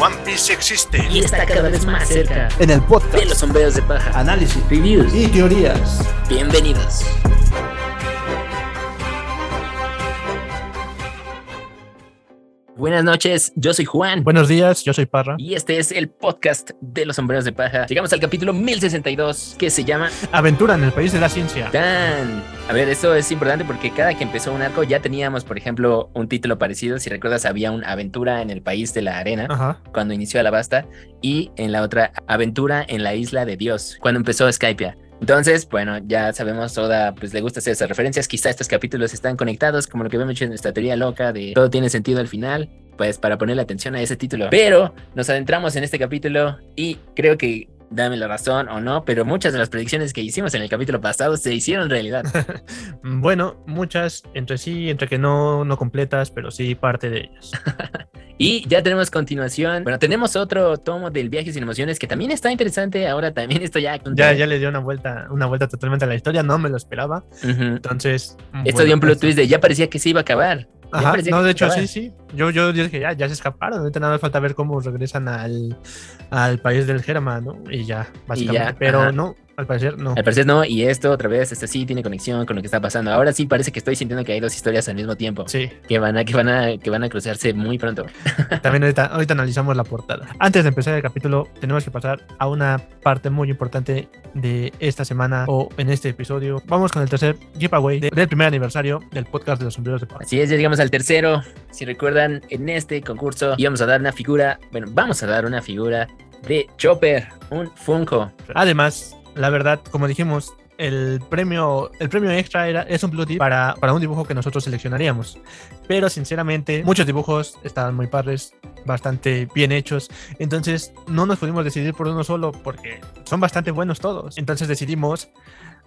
One Piece existe. Y está cada vez más cerca. En el podcast. De los sombreros de paja, análisis, reviews. Y teorías. Bienvenidos. Buenas noches, yo soy Juan. Buenos días, yo soy Parra. Y este es el podcast de los sombreros de paja. Llegamos al capítulo 1062 que se llama Aventura en el país de la ciencia. ¡Tan! A ver, eso es importante porque cada que empezó un arco ya teníamos, por ejemplo, un título parecido. Si recuerdas, había un Aventura en el país de la arena Ajá. cuando inició Alabasta y en la otra Aventura en la isla de Dios cuando empezó Skypia. Entonces, bueno, ya sabemos, Oda pues le gusta hacer esas referencias. Quizá estos capítulos están conectados, como lo que habíamos hecho en esta teoría loca de todo tiene sentido al final, pues para ponerle atención a ese título. Pero nos adentramos en este capítulo y creo que dame la razón o no, pero muchas de las predicciones que hicimos en el capítulo pasado se hicieron realidad. bueno, muchas, entre sí, entre que no, no completas, pero sí parte de ellas. y ya tenemos continuación. Bueno, tenemos otro tomo del viaje sin emociones que también está interesante. Ahora también esto ya. Ya, ya le dio una vuelta, una vuelta totalmente a la historia, no me lo esperaba. Uh -huh. Entonces. Esto bueno, dio un plot twist de ya parecía que se iba a acabar. Ajá, no, de hecho, sí, sí. Yo, yo dije, ya, ya se escaparon. Ahorita nada más falta ver cómo regresan al, al país del Germa, ¿no? Y ya, básicamente. Y ya, Pero ajá. no, al parecer no. Al parecer no, y esto otra vez, este sí tiene conexión con lo que está pasando. Ahora sí parece que estoy sintiendo que hay dos historias al mismo tiempo. Sí. Que van a, que van a, que van a cruzarse muy pronto. También ahorita, ahorita analizamos la portada. Antes de empezar el capítulo, tenemos que pasar a una parte muy importante de esta semana o en este episodio. Vamos con el tercer giveaway de, del primer aniversario del podcast de los sombreros de paz. Así es, ya llegamos al tercero. Si recuerdan, en este concurso íbamos a dar una figura, bueno, vamos a dar una figura de Chopper, un Funko. Además, la verdad, como dijimos, el premio, el premio extra era, es un blue tip para, para un dibujo que nosotros seleccionaríamos. Pero sinceramente, muchos dibujos estaban muy padres, bastante bien hechos. Entonces, no nos pudimos decidir por uno solo porque son bastante buenos todos. Entonces decidimos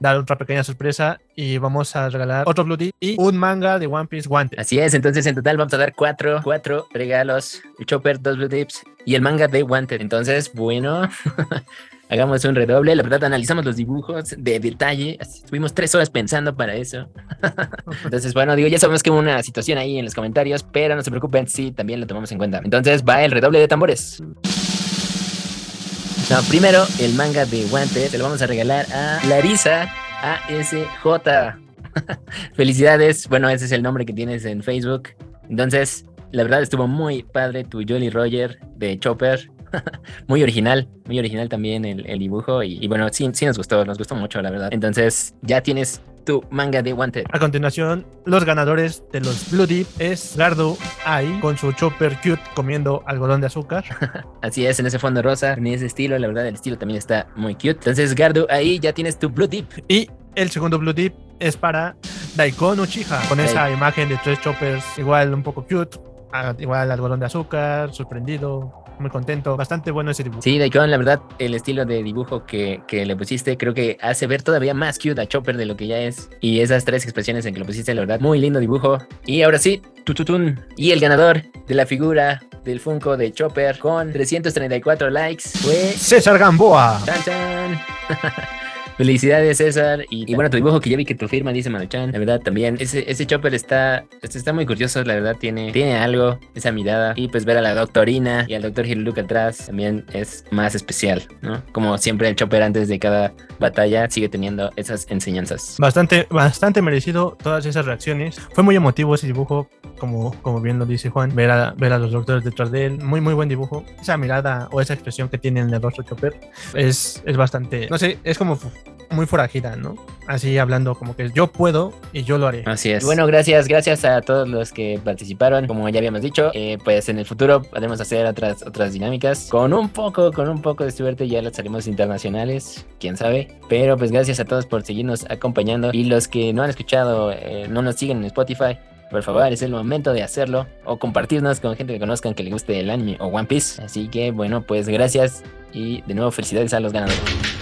dar otra pequeña sorpresa y vamos a regalar otro Blue Tip y un manga de One Piece Wanted. Así es, entonces en total vamos a dar cuatro, cuatro regalos, el Chopper, dos Blue Tips y el manga de Wanted. Entonces, bueno, hagamos un redoble. La verdad, analizamos los dibujos de detalle. Estuvimos tres horas pensando para eso. Entonces, bueno, digo, ya sabemos que hubo una situación ahí en los comentarios, pero no se preocupen, sí, también lo tomamos en cuenta. Entonces, va el redoble de tambores. No, primero el manga de Wanted te lo vamos a regalar a Larisa ASJ. Felicidades. Bueno, ese es el nombre que tienes en Facebook. Entonces, la verdad estuvo muy padre tu Jolly Roger de Chopper. muy original, muy original también el, el dibujo. Y, y, bueno, sí, sí nos gustó, nos gustó mucho, la verdad. Entonces, ya tienes tu manga de Wanted. A continuación, los ganadores de los Blue Deep es Gardo Ai con su Chopper Cute comiendo algodón de azúcar. Así es, en ese fondo rosa, en ese estilo, la verdad el estilo también está muy cute. Entonces, Gardo, ahí ya tienes tu Blue Deep. Y el segundo Blue Deep es para Daikon Uchiha, con esa imagen de tres choppers igual un poco cute, igual algodón de azúcar, sorprendido, muy contento, bastante bueno ese dibujo. Sí, Daikon, la verdad, el estilo de dibujo que, que, le pusiste creo que hace ver todavía más cute a Chopper de lo que ya es. Y esas tres expresiones en que lo pusiste, la verdad, muy lindo dibujo. Y ahora sí, tututun. Y el ganador de la figura del Funko de Chopper con 334 likes fue César Gamboa. Felicidades, César. Y, y, bueno, tu dibujo que ya vi que tu firma dice Manuchan. La verdad, también. Ese, ese Chopper está, está muy curioso. La verdad, tiene, tiene algo, esa mirada. Y pues ver a la doctorina y al doctor Hiruluk atrás también es más especial, ¿no? Como siempre, el Chopper antes de cada batalla sigue teniendo esas enseñanzas. Bastante, bastante merecido todas esas reacciones. Fue muy emotivo ese dibujo, como, como bien lo dice Juan. Ver a, ver a los doctores detrás de él. Muy, muy buen dibujo. Esa mirada o esa expresión que tiene en el rostro Chopper es, es bastante. No sé, es como muy forajida, ¿no? Así hablando como que yo puedo y yo lo haré. Así es. Bueno, gracias, gracias a todos los que participaron. Como ya habíamos dicho, eh, pues en el futuro podemos hacer otras, otras dinámicas. Con un poco, con un poco de suerte ya las haremos internacionales, quién sabe. Pero pues gracias a todos por seguirnos acompañando. Y los que no han escuchado, eh, no nos siguen en Spotify. Por favor, es el momento de hacerlo o compartirnos con gente que conozcan que le guste el anime o One Piece. Así que bueno, pues gracias y de nuevo felicidades a los ganadores.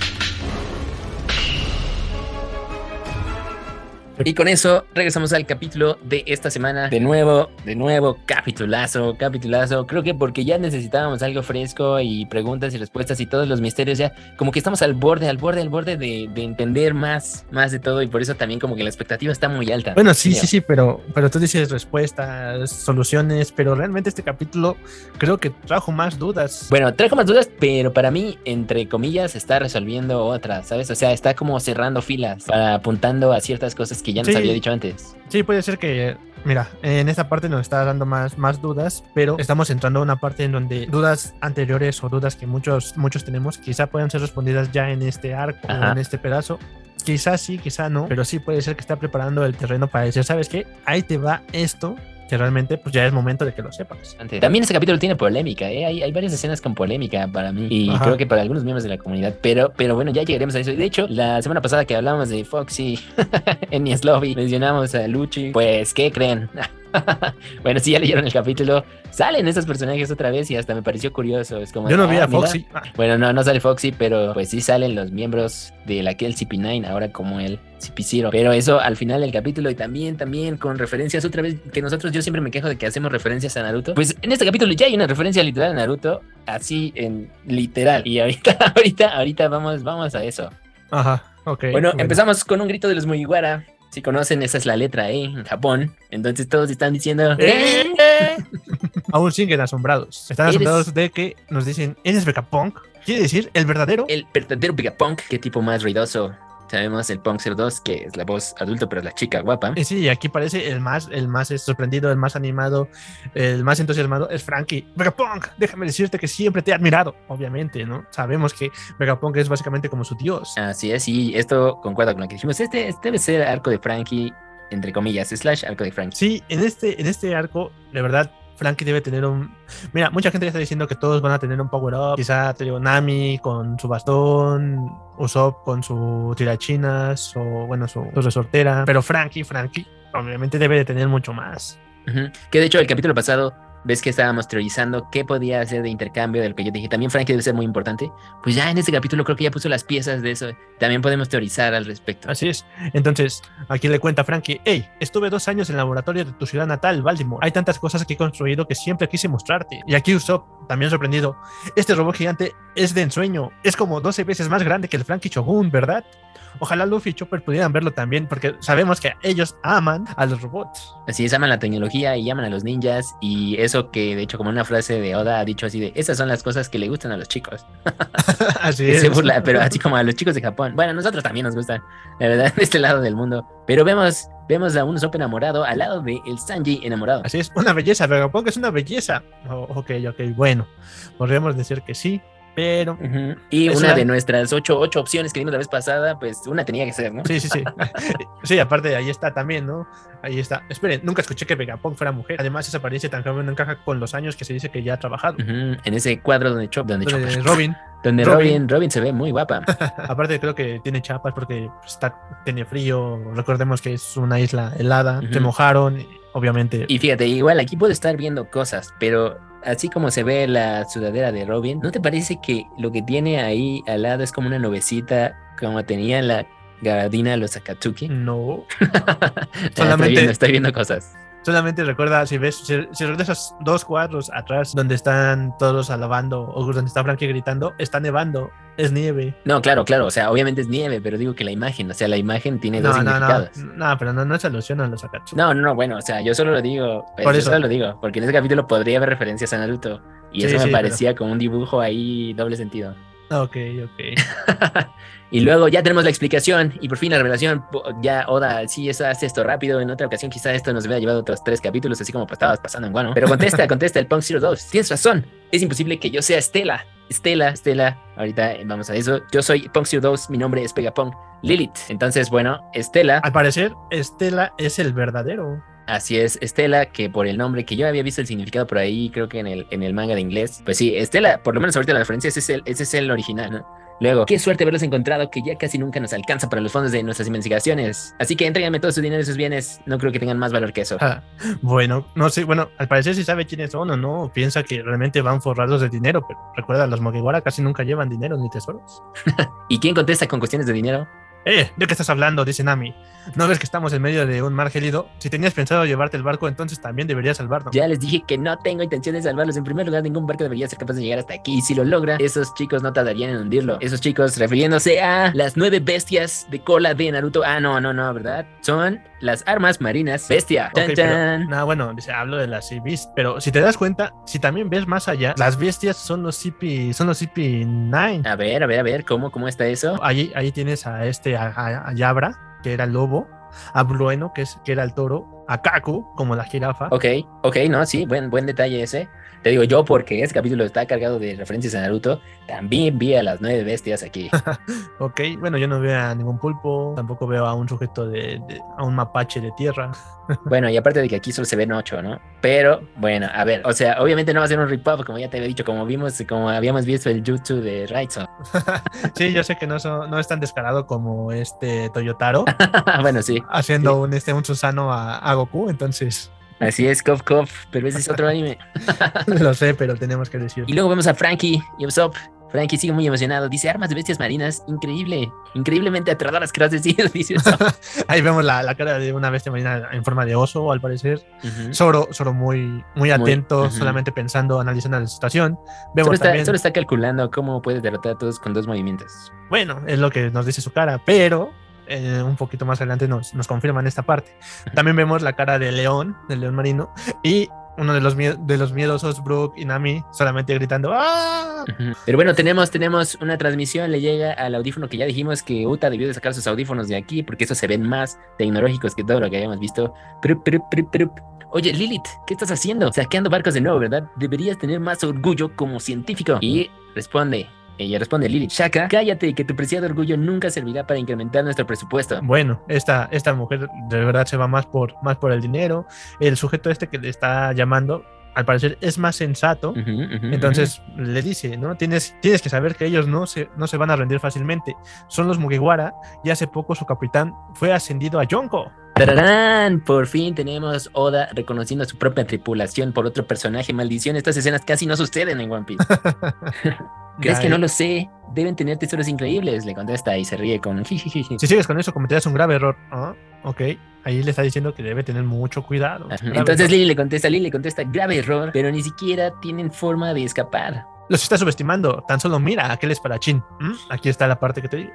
Y con eso regresamos al capítulo de esta semana. De nuevo, de nuevo, capitulazo, capitulazo. Creo que porque ya necesitábamos algo fresco y preguntas y respuestas y todos los misterios ya, como que estamos al borde, al borde, al borde de, de entender más, más de todo y por eso también como que la expectativa está muy alta. Bueno, sí, sí, sí, pero, pero tú dices respuestas, soluciones, pero realmente este capítulo creo que trajo más dudas. Bueno, trajo más dudas, pero para mí, entre comillas, está resolviendo otras, ¿sabes? O sea, está como cerrando filas, para, apuntando a ciertas cosas que ya nos Sí. había dicho antes. Sí, puede ser que, mira, en esta parte nos está dando más, más dudas, pero estamos entrando a una parte en donde dudas anteriores o dudas que muchos, muchos tenemos quizá puedan ser respondidas ya en este arco o Ajá. en este pedazo. Quizás sí, quizá no, pero sí puede ser que está preparando el terreno para decir, ¿sabes qué? Ahí te va esto, que realmente pues ya es momento de que lo sepas. También este capítulo tiene polémica, ¿eh? hay, hay varias escenas con polémica para mí y Ajá. creo que para algunos miembros de la comunidad, pero, pero bueno, ya llegaremos a eso. Y De hecho, la semana pasada que hablábamos de Foxy en Lobby, mencionamos a Luchi, pues, ¿qué creen? bueno, si ya leyeron el capítulo, salen esos personajes otra vez y hasta me pareció curioso. Es como, Yo no vi "Ah, a mira". Foxy. Ah, Bueno, no, no sale Foxy, pero pues sí salen los miembros de la el CP9, ahora como el CP0. Pero eso al final del capítulo y también, también con referencias otra vez, que nosotros yo siempre me quejo de que hacemos referencias a Naruto. Pues en este capítulo ya hay una referencia literal a Naruto, así en literal. Y ahorita, ahorita, ahorita vamos, vamos a eso. Ajá, ok. Bueno, empezamos con un grito de los Mugiwara. Si conocen, esa es la letra E en Japón. Entonces todos están diciendo... Eh. "Eh". Aún siguen asombrados. Están Eres- asombrados de que nos dicen, ¿eres Vegapunk? Quiere decir, el verdadero. El verdadero Vegapunk, qué tipo más ruidoso. Sabemos el Punk 02, que es la voz adulto, pero es la chica guapa. Y sí, aquí parece el más, el más sorprendido, el más animado, el más entusiasmado es Frankie. Vegapunk, déjame decirte que siempre te he admirado, obviamente, ¿no? Sabemos que Vegapunk es básicamente como su dios. Así es, y esto concuerda con lo que dijimos. Este, este debe ser arco de Frankie, entre comillas, slash arco de Frankie. Sí, en este, en este arco, de verdad, Frankie debe tener un... Mira, mucha gente ya está diciendo que todos van a tener un power-up. Quizá, te digo, Nami con su bastón, Usopp con su tirachinas o, bueno, su, su resortera. Pero Frankie, Frankie, obviamente debe de tener mucho más. Que de hecho, el capítulo pasado, ves que estábamos teorizando qué podía hacer de intercambio, del que yo dije, también Frankie debe ser muy importante. Pues ya en este capítulo creo que ya puso las piezas de eso. También podemos teorizar al respecto. Así es. Entonces, aquí le cuenta Frankie, hey, estuve dos años en el laboratorio de tu ciudad natal, Baltimore. Hay tantas cosas que he construido que siempre quise mostrarte. Y aquí Usopp, también sorprendido, este robot gigante es de ensueño. Es como 12 veces más grande que el Frankie Shogun, ¿verdad? Ojalá Luffy y Chopper pudieran verlo también, porque sabemos que ellos aman a los robots. Así es, aman la tecnología y aman a los ninjas. Y eso que, de hecho, como una frase de Oda ha dicho así de, esas son las cosas que le gustan a los chicos. Así es. se burla, pero así como a los chicos de Japón. Bueno, a nosotros también nos gustan, la verdad, de este lado del mundo. Pero vemos, vemos a un Usopp enamorado al lado de el Sanji enamorado. Así es, una belleza, Vegapunk es una belleza. Oh, ok, ok, bueno, podríamos decir que sí, pero... Ujú. Y Es una de nuestras ocho, ocho opciones que vimos la vez pasada, pues una tenía que ser, ¿no? Sí, sí, sí. sí, aparte ahí está también, ¿no? Ahí está. Esperen, nunca escuché que Vegapunk fuera mujer. Además, esa apariencia tan joven no encaja con los años que se dice que ya ha trabajado. Ujú. En ese cuadro donde Chop, donde, Donde Chopper- Robin, donde Robin. Robin, Robin se ve muy guapa. aparte creo que tiene chapas porque está, tiene frío. Recordemos que es una isla helada. Ujú. Se mojaron, obviamente. Y fíjate, igual aquí puedo estar viendo cosas, pero así como se ve la sudadera de Robin, ¿no te parece que lo que tiene ahí al lado es como una nubecita, como tenía la gabardina de los Akatsuki? No. estoy, Solamente- viendo, estoy viendo cosas. Solamente recuerda, si ves, si, si regresas dos cuadros atrás donde están todos alabando o donde está Frankie gritando, está nevando, es nieve. No, claro, claro, o sea, obviamente es nieve, pero digo que la imagen, o sea, la imagen tiene dos No, no, no, significados. no, pero no, no se alusiona a los Akatsuki. No, no, no, bueno, o sea, yo solo lo digo, pues, Por yo eso. solo lo digo, porque en ese capítulo podría haber referencias a Naruto y Sí, eso me sí, parecía como un dibujo ahí doble sentido. Ok, ok. y luego ya tenemos la explicación y por fin la revelación. Ya Oda, sí, eso hace esto rápido. En otra ocasión, quizá esto nos hubiera llevado otros tres capítulos, así como pues, estabas pasando en Guano. Pero contesta, contesta el Punk 02. Tienes razón. Es imposible que yo sea Estela. Estela, Estela. Ahorita eh, vamos a eso. Yo soy Punk 02. Mi nombre es Pegapunk Lilith. Entonces, bueno, Estela. Al parecer, Estela es el verdadero. Así es, Estela, que por el nombre que yo había visto el significado por ahí, creo que en el, en el manga de inglés. Pues sí, Estela, por lo menos ahorita la referencia, ese es el, ese es el original, ¿no? Luego, qué suerte haberlos encontrado, que ya casi nunca nos alcanza para los fondos de nuestras investigaciones. Así que entréganme todo su dinero y sus bienes. No creo que tengan más valor que eso. Ah, bueno, no sé, bueno, al parecer sí sabe quiénes son o no. Piensa que realmente van forrados de dinero, pero recuerda, los Mugiwara casi nunca llevan dinero ni tesoros. ¿Y quién contesta con cuestiones de dinero? Eh, ¿de qué estás hablando? Dice Nami. ¿No ves que estamos en medio de un mar gélido? Si tenías pensado llevarte el barco, entonces también deberías salvarnos. Ya les dije que no tengo intención de salvarlos. En primer lugar, ningún barco debería ser capaz de llegar hasta aquí. Y si lo logra, esos chicos no tardarían en hundirlo. Esos chicos refiriéndose a las nueve bestias de cola de Naruto. Ah, no, no, no, ¿verdad? Son las armas marinas bestia. Ok, pero- no, bueno, dice, hablo de las Beast, pero si te das cuenta, si también ves más allá, las bestias son los CP, son los CP9. A ver, a ver, a ver, ¿cómo, cómo está eso? Ahí, ahí tienes a este, a, a- a Yabra, que era el lobo, a Blueno, que, es, que era el toro, a Kaku, como la jirafa. Ok, ok, no, sí, buen, buen detalle ese. Te digo yo porque este capítulo está cargado de referencias a Naruto. También vi a las nueve bestias aquí. Ok, bueno, yo no veo a ningún pulpo, tampoco veo a un sujeto de, de- a un mapache de tierra. Bueno, y aparte de que aquí solo se ven ocho, ¿no? Pero, bueno, a ver, o sea, obviamente no va a ser un rip-off, como ya te había dicho, como vimos, como habíamos visto el jutsu de Raizo. sí, yo sé que no, son- no es tan descarado como este Toyotaro bueno, sí, haciendo un, este, un Susano a, a Goku, entonces así es, Kof Kof, pero ese es otro anime. lo sé, pero tenemos que decir. Y luego vemos a Frankie y Usopp. Frankie sigue muy emocionado. Dice armas de bestias marinas. Increíble. Increíblemente aterradoras, ¿qué vas a decir? Dice. Ahí vemos la, la cara de una bestia marina en forma de oso, al parecer. Zoro, Zoro muy, muy atento, solamente pensando, analizando la situación. Vemos Solo está, también, solo está calculando cómo puede derrotar a todos con dos movimientos. bueno, es lo que nos dice su cara, pero eh, un poquito más adelante nos, nos confirman esta parte. También vemos la cara de León, del león marino, y uno de los, de los miedosos, Brook y Nami, solamente gritando ¡Ah! Pero bueno, tenemos, tenemos una transmisión, le llega al audífono que ya dijimos que Uta debió de sacar sus audífonos de aquí porque esos se ven más tecnológicos que todo lo que habíamos visto. Oye, Lilith, ¿qué estás haciendo? Saqueando barcos de nuevo, ¿verdad? Deberías tener más orgullo como científico. Y responde, ella responde, Lilith, Shaka, cállate, que tu preciado orgullo nunca servirá para incrementar nuestro presupuesto. Bueno, esta, esta mujer de verdad se va más por, más por el dinero. El sujeto este que le está llamando, al parecer, es más sensato. Entonces le dice, ¿no? Tienes, tienes que saber que ellos no se, no se van a rendir fácilmente. Son los Mugiwara y hace poco su capitán fue ascendido a Yonko. ¡Tararán! Por fin tenemos Oda reconociendo a su propia tripulación por otro personaje. Maldición, estas escenas casi no suceden en One Piece. ¿Crees que no lo sé? Deben tener tesoros increíbles, le contesta y se ríe con. Si sigues con eso, cometerás un grave error. Ah, ok, ahí le está diciendo que debe tener mucho cuidado. Entonces. Lily le contesta, Lily le contesta, grave error, pero ni siquiera tienen forma de escapar. Los está subestimando. Tan solo mira aquel espadachín. ¿Mm? Aquí está la parte que te digo.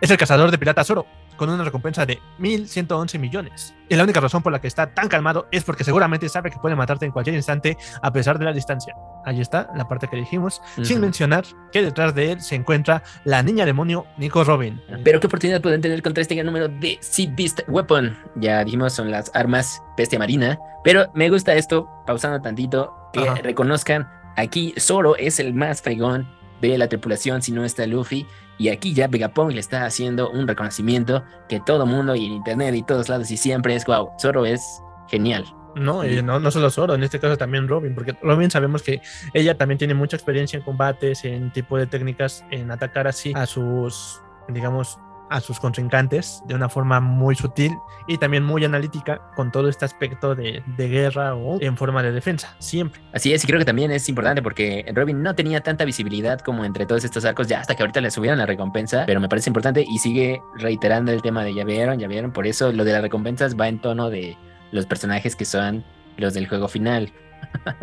Es el cazador de piratas oro, con una recompensa de 1111 millones. Y la única razón por la que está tan calmado es porque seguramente sabe que puede matarte en cualquier instante a pesar de la distancia. Ahí está la parte que dijimos, sin mencionar que detrás de él se encuentra la niña demonio Nico Robin. Pero qué oportunidad pueden tener contra este gran número de Sea Beast Weapon. Ya dijimos, son las armas bestia marina. Pero me gusta esto, pausando tantito, que Ajá. reconozcan, aquí Zoro es el más fregón de la tripulación, si no está Luffy. Y aquí ya Vegapunk le está haciendo un reconocimiento que todo mundo y en internet y todos lados y siempre es, wow, Zoro es genial. No, y no, no solo Zoro, en este caso también Robin, porque Robin sabemos que ella también tiene mucha experiencia en combates, en tipo de técnicas, en atacar así a sus, digamos, a sus contrincantes de una forma muy sutil y también muy analítica con todo este aspecto de, guerra o en forma de defensa, siempre. Así es, y creo que también es importante porque Robin no tenía tanta visibilidad como entre todos estos arcos, ya hasta que ahorita le subieron la recompensa, pero me parece importante y sigue reiterando el tema de ya vieron, ya vieron, por eso lo de las recompensas va en tono de los personajes que son los del juego final.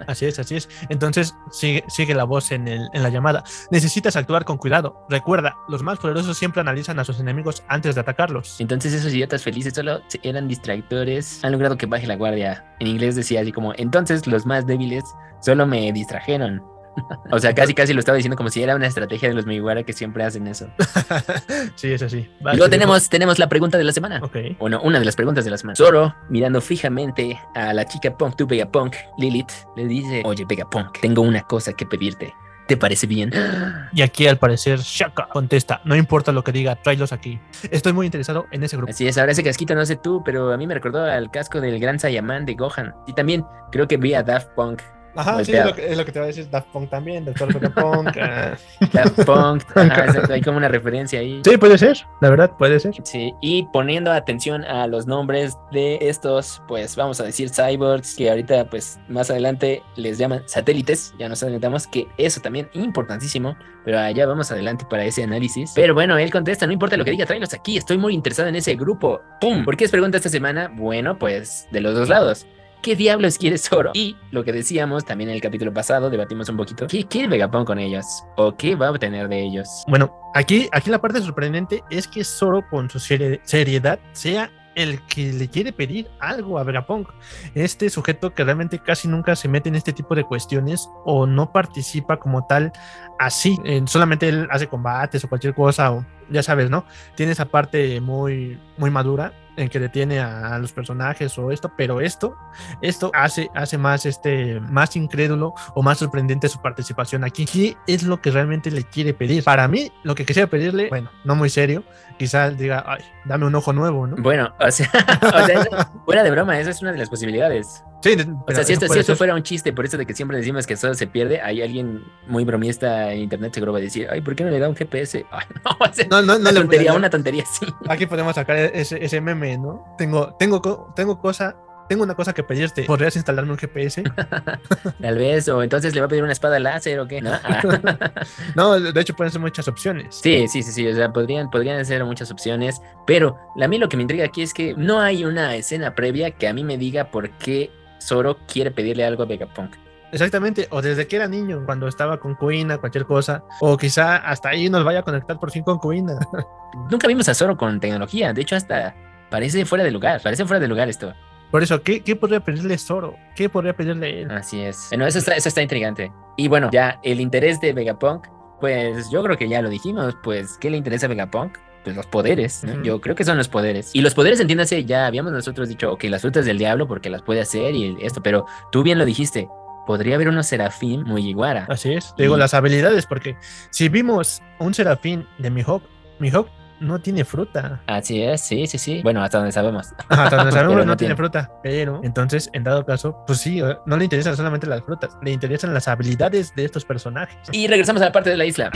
Así es, así es. Entonces sigue, la voz en, el- en la llamada. Necesitas actuar con cuidado. Recuerda, los más poderosos siempre analizan a sus enemigos antes de atacarlos. Entonces esos idiotas felices solo eran distractores, han logrado que baje la guardia. En inglés decía así como, entonces los más débiles solo me distrajeron. O sea, casi casi lo estaba diciendo como si era una estrategia de los Miwara que siempre hacen eso. sí, es así. Luego tenemos, tenemos la pregunta de la semana. Ok. Bueno, una de las preguntas de la semana. Zoro, mirando fijamente a la chica Punk to Vegapunk, Lilith, le dice, oye Vegapunk, tengo una cosa que pedirte. ¿Te parece bien? Y aquí al parecer Shaka contesta, no importa lo que diga, tráelos aquí. Estoy muy interesado en ese grupo. Así es, ahora ese casquito no sé tú, pero a mí me recordó al casco del gran Saiyaman de Gohan. Y también creo que vi a Daft Punk Ajá, sí, es lo, que, es lo, que, te va a decir Daft Punk también, Doctor Vegapunk. uh... Daft Punk, ajá, exacto, hay como una referencia ahí. Sí, puede ser, la verdad, puede ser. Sí, y poniendo atención a los nombres de estos, pues vamos a decir cyborgs, que ahorita, pues más adelante les llaman satélites, ya nos adelantamos, que eso también importantísimo, pero allá vamos adelante para ese análisis. Pero bueno, él contesta, no importa lo que diga, tráelos aquí, estoy muy interesado en ese grupo. ¡Pum! ¿Por qué es pregunta esta semana? Bueno, pues de los dos lados. ¿Qué diablos quiere Zoro? Y lo que decíamos también en el capítulo pasado, debatimos un poquito. ¿Qué quiere Vegapunk con ellos? ¿O qué va a obtener de ellos? Bueno, aquí, aquí la parte sorprendente es que Zoro, con su seriedad, sea el que le quiere pedir algo a Vegapunk. Este sujeto que realmente casi nunca se mete en este tipo de cuestiones o no participa como tal así. solamente él hace combates o cualquier cosa ya sabes, ¿no? Tiene esa parte muy, muy madura en que detiene a, los personajes o esto, pero esto, esto hace, hace más, este, más incrédulo o más sorprendente su participación aquí. ¿Qué es lo que realmente le quiere pedir? Para mí, lo que quisiera pedirle, bueno, no muy serio, quizás diga, ay, dame un ojo nuevo, ¿no? Bueno, o sea, o sea fuera de broma, esa es una de las posibilidades. Sí, o sea, si esto, si esto fuera un chiste, por eso de que siempre decimos que solo se pierde, hay alguien muy bromista en internet seguro va a decir, ay, ¿por qué no le da un GPS? Ay, no, o sea, no, no, no, una tontería, una tontería, sí. Aquí podemos sacar ese, ese meme, ¿no? Tengo, tengo, tengo cosa, tengo una cosa que pedirte. ¿Podrías instalarme un GPS? Tal vez, o entonces le va a pedir una espada láser o qué, ¿no? no, de hecho pueden ser muchas opciones. Sí, sí, sí, sí, o sea, podrían, podrían ser muchas opciones, pero a mí lo que me intriga aquí es que no hay una escena previa que a mí me diga por qué Zoro quiere pedirle algo a Vegapunk. Exactamente, o desde que era niño, cuando estaba con Kuina, cualquier cosa, o quizá hasta ahí nos vaya a conectar por fin con Kuina. Nunca vimos a Zoro con tecnología, de hecho hasta parece fuera de lugar, parece fuera de lugar esto. Por eso, ¿qué, qué podría pedirle Zoro? ¿Qué podría pedirle él? Así es. Bueno, eso está, eso está intrigante. Y bueno, ya el interés de Vegapunk, pues yo creo que ya lo dijimos, pues, ¿qué le interesa a Vegapunk? Pues los poderes, ¿no? Yo creo que son los poderes. Y los poderes, entiéndase, ya habíamos nosotros dicho, ok, las frutas del diablo porque las puede hacer y esto, pero tú bien lo dijiste, podría haber unos serafín muy iguara. Así es, digo las habilidades, porque si vimos un serafín de Mihawk, Mihawk no tiene fruta. Así es, sí, sí, sí. Bueno, hasta donde sabemos. hasta donde sabemos no, no tiene. tiene fruta. Pero entonces, en dado caso, pues sí, no le interesan solamente las frutas, le interesan las habilidades de estos personajes. Y regresamos a la parte de la isla.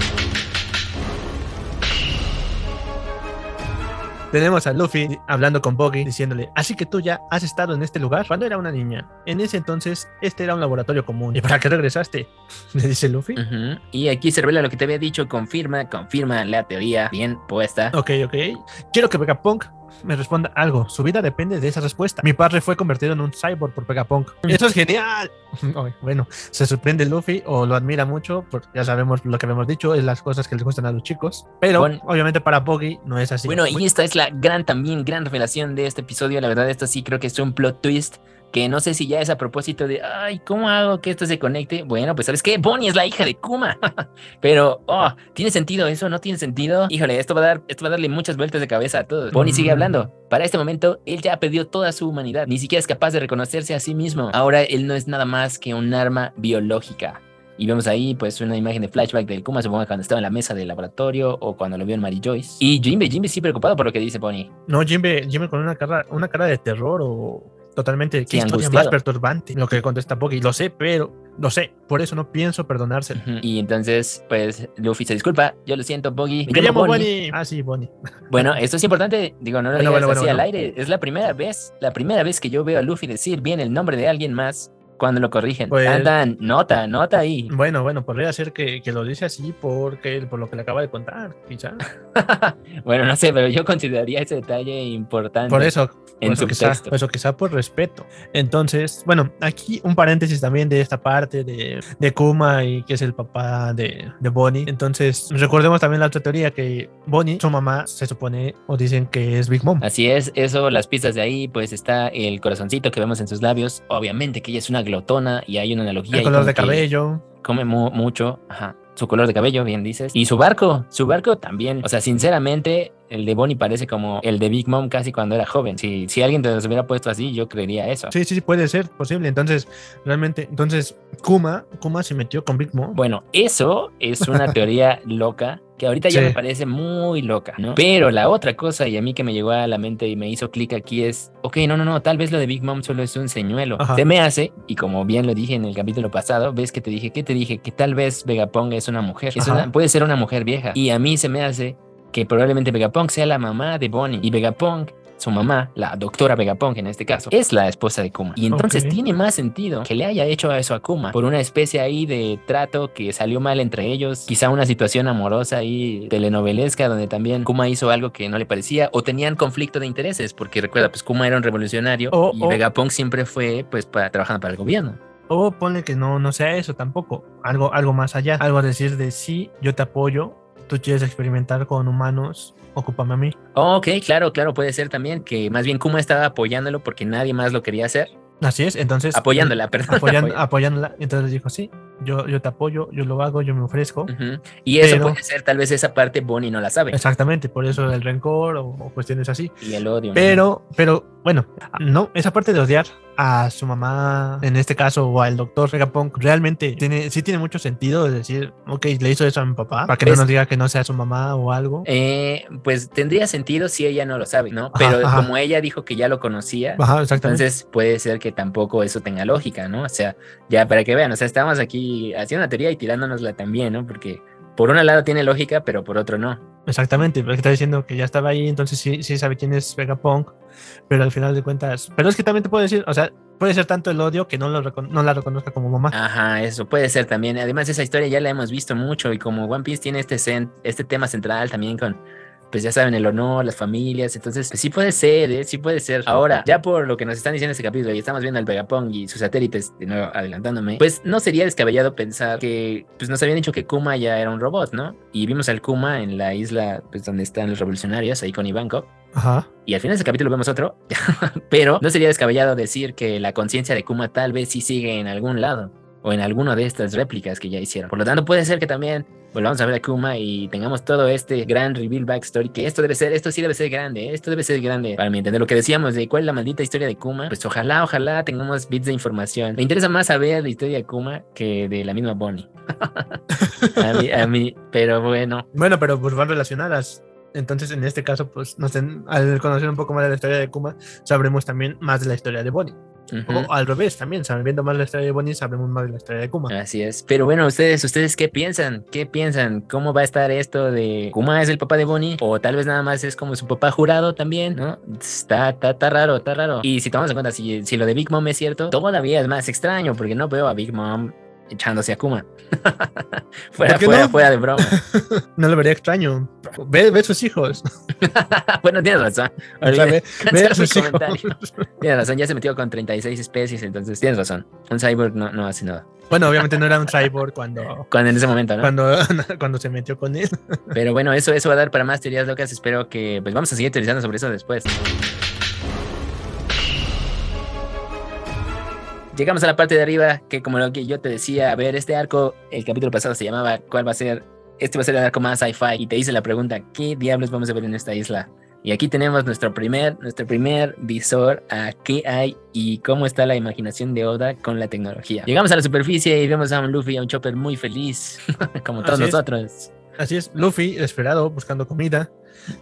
Tenemos a Luffy hablando con Boggy, diciéndole, así que tú ya has estado en este lugar cuando era una niña. En ese entonces, este era un laboratorio común. ¿Y para qué regresaste? Le dice Luffy. Uh -huh. Y aquí se revela lo que te había dicho, confirma, confirma la teoría bien puesta. Ok, ok. Quiero que Vegapunk me responda algo. Su vida depende de esa respuesta. Mi padre fue convertido en un cyborg por Vegapunk. Eso es genial. bueno, se sorprende Luffy o lo admira mucho, porque ya sabemos lo que habíamos dicho, es las cosas que les gustan a los chicos. Pero bueno, obviamente para Boggy no es así. Bueno, y esta es la gran también, gran revelación de este episodio. La verdad, esto sí creo que es un plot twist que no sé si ya es a propósito de, ay, ¿cómo hago que esto se conecte? Bueno, pues sabes qué, Bonnie es la hija de Kuma, pero, oh, ¿tiene sentido eso? ¿No tiene sentido? Híjole, esto va a dar, esto va a darle muchas vueltas de cabeza a todos. Bonnie sigue hablando. Para este momento, él ya ha perdido toda su humanidad, ni siquiera es capaz de reconocerse a sí mismo. Ahora él no es nada más que un arma biológica. Y vemos ahí pues una imagen de flashback del Kuma, supongo cuando estaba en la mesa del laboratorio o cuando lo vio en Mary Joyce. Y Jimbe, Jimbe sí preocupado por lo que dice Bonnie. No, Jimbe, Jimbe con una cara, una cara de terror o totalmente qué historia más perturbante lo que contesta Boggy lo sé pero lo sé por eso no pienso perdonárselo. Uh -huh. y entonces pues Luffy se disculpa. Yo lo siento me, llamo Bonnie. Bonnie. ah sí Bonnie. Bueno esto es importante. Digo no lo bueno, digas bueno, así bueno, al aire. Es la primera vez la primera vez que yo veo a Luffy decir bien el nombre de alguien más cuando lo corrigen. Pues, Andan, nota, nota ahí. Bueno, bueno, podría ser que, que, lo dice así porque por lo que le acaba de contar, quizá. bueno, no sé, pero yo consideraría ese detalle importante. Por eso, en por eso, quizá, por eso quizá por respeto. Entonces, bueno, aquí un paréntesis también de esta parte de, de Kuma y que es el papá de, de Bonnie. Entonces, recordemos también la otra teoría que Bonnie, su mamá, se supone o dicen que es Big Mom. Así es, eso, las pistas de ahí, pues está el corazoncito que vemos en sus labios. Obviamente que ella es una glotona y hay una analogía. El color de cabello. Come mu mucho, ajá. su color de cabello, bien dices. Y su barco, su barco también. O sea, sinceramente, el de Bonnie parece como el de Big Mom casi cuando era joven. Si, si alguien te los hubiera puesto así, yo creería eso. Sí, sí, sí, puede ser posible. Entonces, realmente, entonces, Kuma, Kuma se metió con Big Mom. Bueno, eso es una teoría loca que ahorita ya me parece muy loca, ¿no? Pero la otra cosa, y a mí que me llegó a la mente y me hizo clic aquí es, ok, no, no, no, tal vez lo de Big Mom solo es un señuelo. Ajá. Se me hace, y como bien lo dije en el capítulo pasado, ves que te dije, ¿qué te dije? Que tal vez Vegapunk es una mujer, es Ajá. una- puede ser una mujer vieja. Y a mí se me hace que probablemente Vegapunk sea la mamá de Bonnie. Y Vegapunk, su mamá, la doctora Vegapunk en este caso, es la esposa de Kuma. Y entonces tiene más sentido que le haya hecho eso a Kuma por una especie ahí de trato que salió mal entre ellos. Quizá una situación amorosa ahí telenovelesca donde también Kuma hizo algo que no le parecía o tenían conflicto de intereses. Porque recuerda, pues Kuma era un revolucionario O- y o- Vegapunk siempre fue pues para, trabajando para el gobierno. O ponle que no, no sea eso tampoco. Algo, algo más allá. Algo a decir de sí, yo te apoyo. Tú quieres experimentar con humanos, ocúpame a mí. Ok, claro, claro, puede ser también que más bien Kuma estaba apoyándolo porque nadie más lo quería hacer. Así es, entonces. Apoyándola, perdón. apoyan- apoy- apoyándola. Entonces dijo, sí, yo, yo te apoyo, yo lo hago, yo me ofrezco. Ujú. Y eso Pero- puede ser, tal vez esa parte Bonnie no la sabe. Exactamente, por eso el rencor o, o cuestiones así. Y el odio. ¿no? Pero, pero, bueno, no, esa parte de odiar a su mamá, en este caso, o al doctor Vegapunk, realmente tiene, sí tiene mucho sentido de decir, ok, le hizo eso a mi papá, para que no Es- nos diga que no sea su mamá o algo. Eh, pues tendría sentido si ella no lo sabe, ¿no? Ajá, Pero ajá. como ella dijo que ya lo conocía, Ajá, entonces puede ser que tampoco eso tenga lógica, ¿no? O sea, ya para que vean, o sea, estamos aquí haciendo una teoría y tirándonosla también, ¿no? Porque por un lado tiene lógica, pero por otro no. Exactamente, porque está diciendo que ya estaba ahí, entonces sí, sí sabe quién es Vegapunk, pero al final de cuentas, pero es que también te puedo decir, o sea, puede ser tanto el odio que no, lo recono- no la reconozca como mamá. Ajá, eso puede ser también. Además, esa historia ya la hemos visto mucho y como One Piece tiene este, este tema central también con, pues ya saben, el honor, las familias. Entonces, pues, sí puede ser, ¿eh? sí puede ser. Ahora, ya por lo que nos están diciendo en este capítulo y estamos viendo al Vegapunk y sus satélites, de nuevo adelantándome, pues no sería descabellado pensar que, pues nos habían dicho que Kuma ya era un robot, ¿no? Y vimos al Kuma en la isla, pues donde están los revolucionarios, ahí con Ivankov. Ajá. Y al final de ese capítulo vemos otro, pero no sería descabellado decir que la conciencia de Kuma tal vez sí sigue en algún lado o en alguna de estas réplicas que ya hicieron. Por lo tanto, puede ser que también volvamos a ver a Kuma y tengamos todo este gran reveal backstory, que esto debe ser, esto sí debe ser grande, esto debe ser grande para mi entender. Lo que decíamos de cuál es la maldita historia de Kuma, pues ojalá, ojalá tengamos bits de información. Me interesa más saber la historia de Kuma que de la misma Bonnie. a, mí, a mí, pero bueno. Bueno, pero pues van relacionadas. Entonces, en este caso, pues nos al conocer un poco más de la historia de Kuma, sabremos también más de la historia de Bonnie. O al revés, también, sabiendo más la historia de Bonnie, sabremos más de la historia de Kuma. Así es. Pero bueno, ustedes, ustedes qué piensan? ¿Qué piensan? ¿Cómo va a estar esto de Kuma es el papá de Bonnie? O tal vez nada más es como su papá jurado también, ¿no? Está, está, está raro, está raro. Y si tomamos en cuenta, si, si lo de Big Mom es cierto, todavía es más extraño porque no veo a Big Mom echándose a Kuma. fuera, ¿Por qué fuera, no? fuera de broma. No lo vería extraño. Ve, ve sus hijos. bueno, tienes razón. O sea, ve, ve a sus hijos. Tienes razón, ya se metió con 36 especies, entonces tienes razón. Un cyborg no, no hace nada. Bueno, obviamente no era un cyborg cuando, Cuando en ese momento, ¿no? cuando, cuando se metió con él. Pero bueno, eso, eso va a dar para más teorías locas. Espero que pues vamos a seguir teorizando sobre eso después. Llegamos a la parte de arriba, que como lo que yo te decía, a ver, este arco, el capítulo pasado se llamaba ¿Cuál va a ser? Este va a ser el arco más sci-fi. Y te hice la pregunta, ¿qué diablos vamos a ver en esta isla? Y aquí tenemos nuestro primer, nuestro primer visor a qué hay y cómo está la imaginación de Oda con la tecnología. Llegamos a la superficie y vemos a un Luffy y a un Chopper muy feliz, como todos Así es. nosotros. Así es, Luffy, desesperado, buscando comida,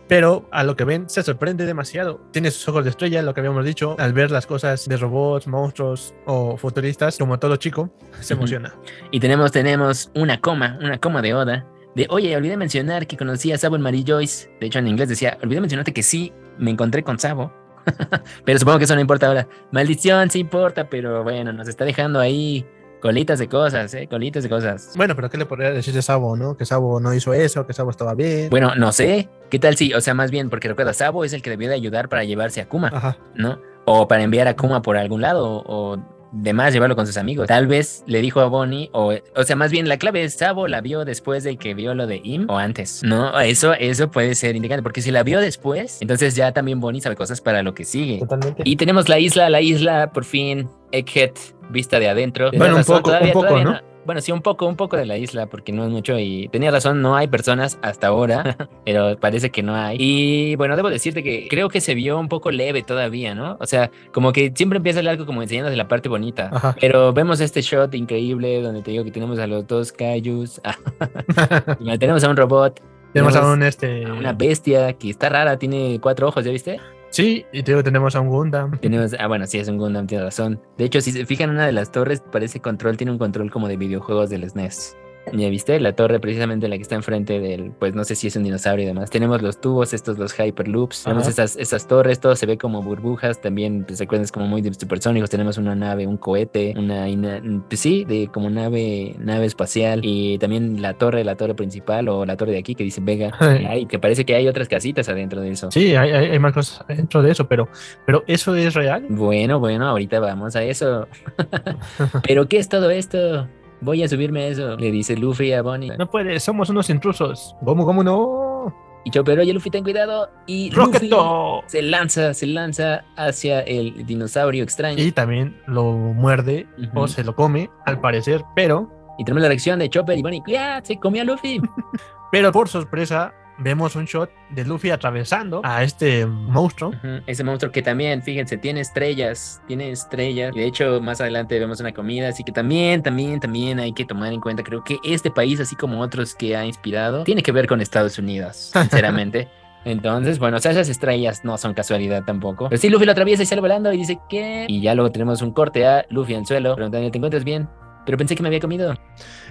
pero a lo que ven se sorprende demasiado. Tiene sus ojos de estrella, lo que habíamos dicho, al ver las cosas de robots, monstruos o futuristas, como todo chico, se emociona. Y tenemos, tenemos una coma, una coma de Oda. De, oye, olvidé mencionar que conocí a Sabo en Mary Joyce. De hecho, en inglés decía, olvidé mencionarte que sí, me encontré con Sabo. pero supongo que eso no importa ahora. Maldición, sí importa, pero bueno, nos está dejando ahí colitas de cosas, ¿eh? Colitas de cosas. Bueno, pero ¿qué le podría decir de Sabo, no? Que Sabo no hizo eso, que Sabo estaba bien. Bueno, no sé. ¿Qué tal si, o sea, más bien, porque recuerda, Sabo es el que debió de ayudar para llevarse a Kuma, Ajá. ¿no? O para enviar a Kuma por algún lado, o, o demás llevarlo con sus amigos. Tal vez le dijo a Bonnie, o, o sea, más bien la clave es Sabo la vio después de que vio lo de Im o antes. No, eso, eso puede ser indicante, porque si la vio después, entonces ya también Bonnie sabe cosas para lo que sigue. Totalmente. Y tenemos la isla, la isla, por fin, Egghead, vista de adentro. Bueno, un poco, un poco, ¿no? Bueno, sí, un poco, un poco de la isla, porque no es mucho. Y tenía razón, no hay personas hasta ahora, pero parece que no hay. Y bueno, debo decirte que creo que se vio un poco leve todavía, ¿no? O sea, como que siempre empieza el arco como enseñándote la parte bonita. Ajá. Pero vemos este shot increíble donde te digo que tenemos a los dos Kaijus. y tenemos a un robot. tenemos a un este. a una bestia que está rara, tiene cuatro ojos, ¿ya viste? Sí, y tenemos a un Gundam. Tenemos, ah, bueno, sí, es un Gundam, tiene razón. De hecho, si se fijan, una de las torres parece control, tiene un control como de videojuegos del SNES. ¿Ya viste? La torre precisamente la que está enfrente del, pues no sé si es un dinosaurio y demás. Tenemos los tubos, estos, los Hyperloops. Tenemos esas, esas torres, todo se ve como burbujas. También, pues recuerden, es como muy de supersónicos. Tenemos una nave, un cohete, una, pues sí, de como nave, nave espacial. Y también la torre, la torre principal o la torre de aquí que dice Vega. Ay, que parece que hay otras casitas adentro de eso. Sí, hay, hay, hay más cosas dentro de eso, pero, pero ¿eso es real? Bueno, bueno, ahorita vamos a eso. ¿Pero qué es todo esto? Voy a subirme a eso, le dice Luffy a Bonnie. No puede, somos unos intrusos. ¿Cómo, cómo no? Y Chopper, oye Luffy, ten cuidado. Y Luffy ¡Rocketo! se lanza, se lanza hacia el dinosaurio extraño. Y Y, también lo muerde o se lo come, al parecer, pero, tenemos la reacción de Chopper y Bonnie. ¡Ya! Se comió a Luffy. pero por sorpresa, vemos un shot de Luffy atravesando a este monstruo. Ese monstruo que también, fíjense, tiene estrellas, tiene estrellas. Y de hecho, más adelante vemos una comida, así que también, también, también hay que tomar en cuenta. Creo que este país, así como otros que ha inspirado, tiene que ver con Estados Unidos, sinceramente. Entonces, bueno, o sea, esas estrellas no son casualidad tampoco. Pero sí, Luffy lo atraviesa y sale volando y dice, ¿qué? Y ya luego tenemos un corte a Luffy en el suelo, preguntando, ¿te encuentras bien? Pero pensé que me había comido.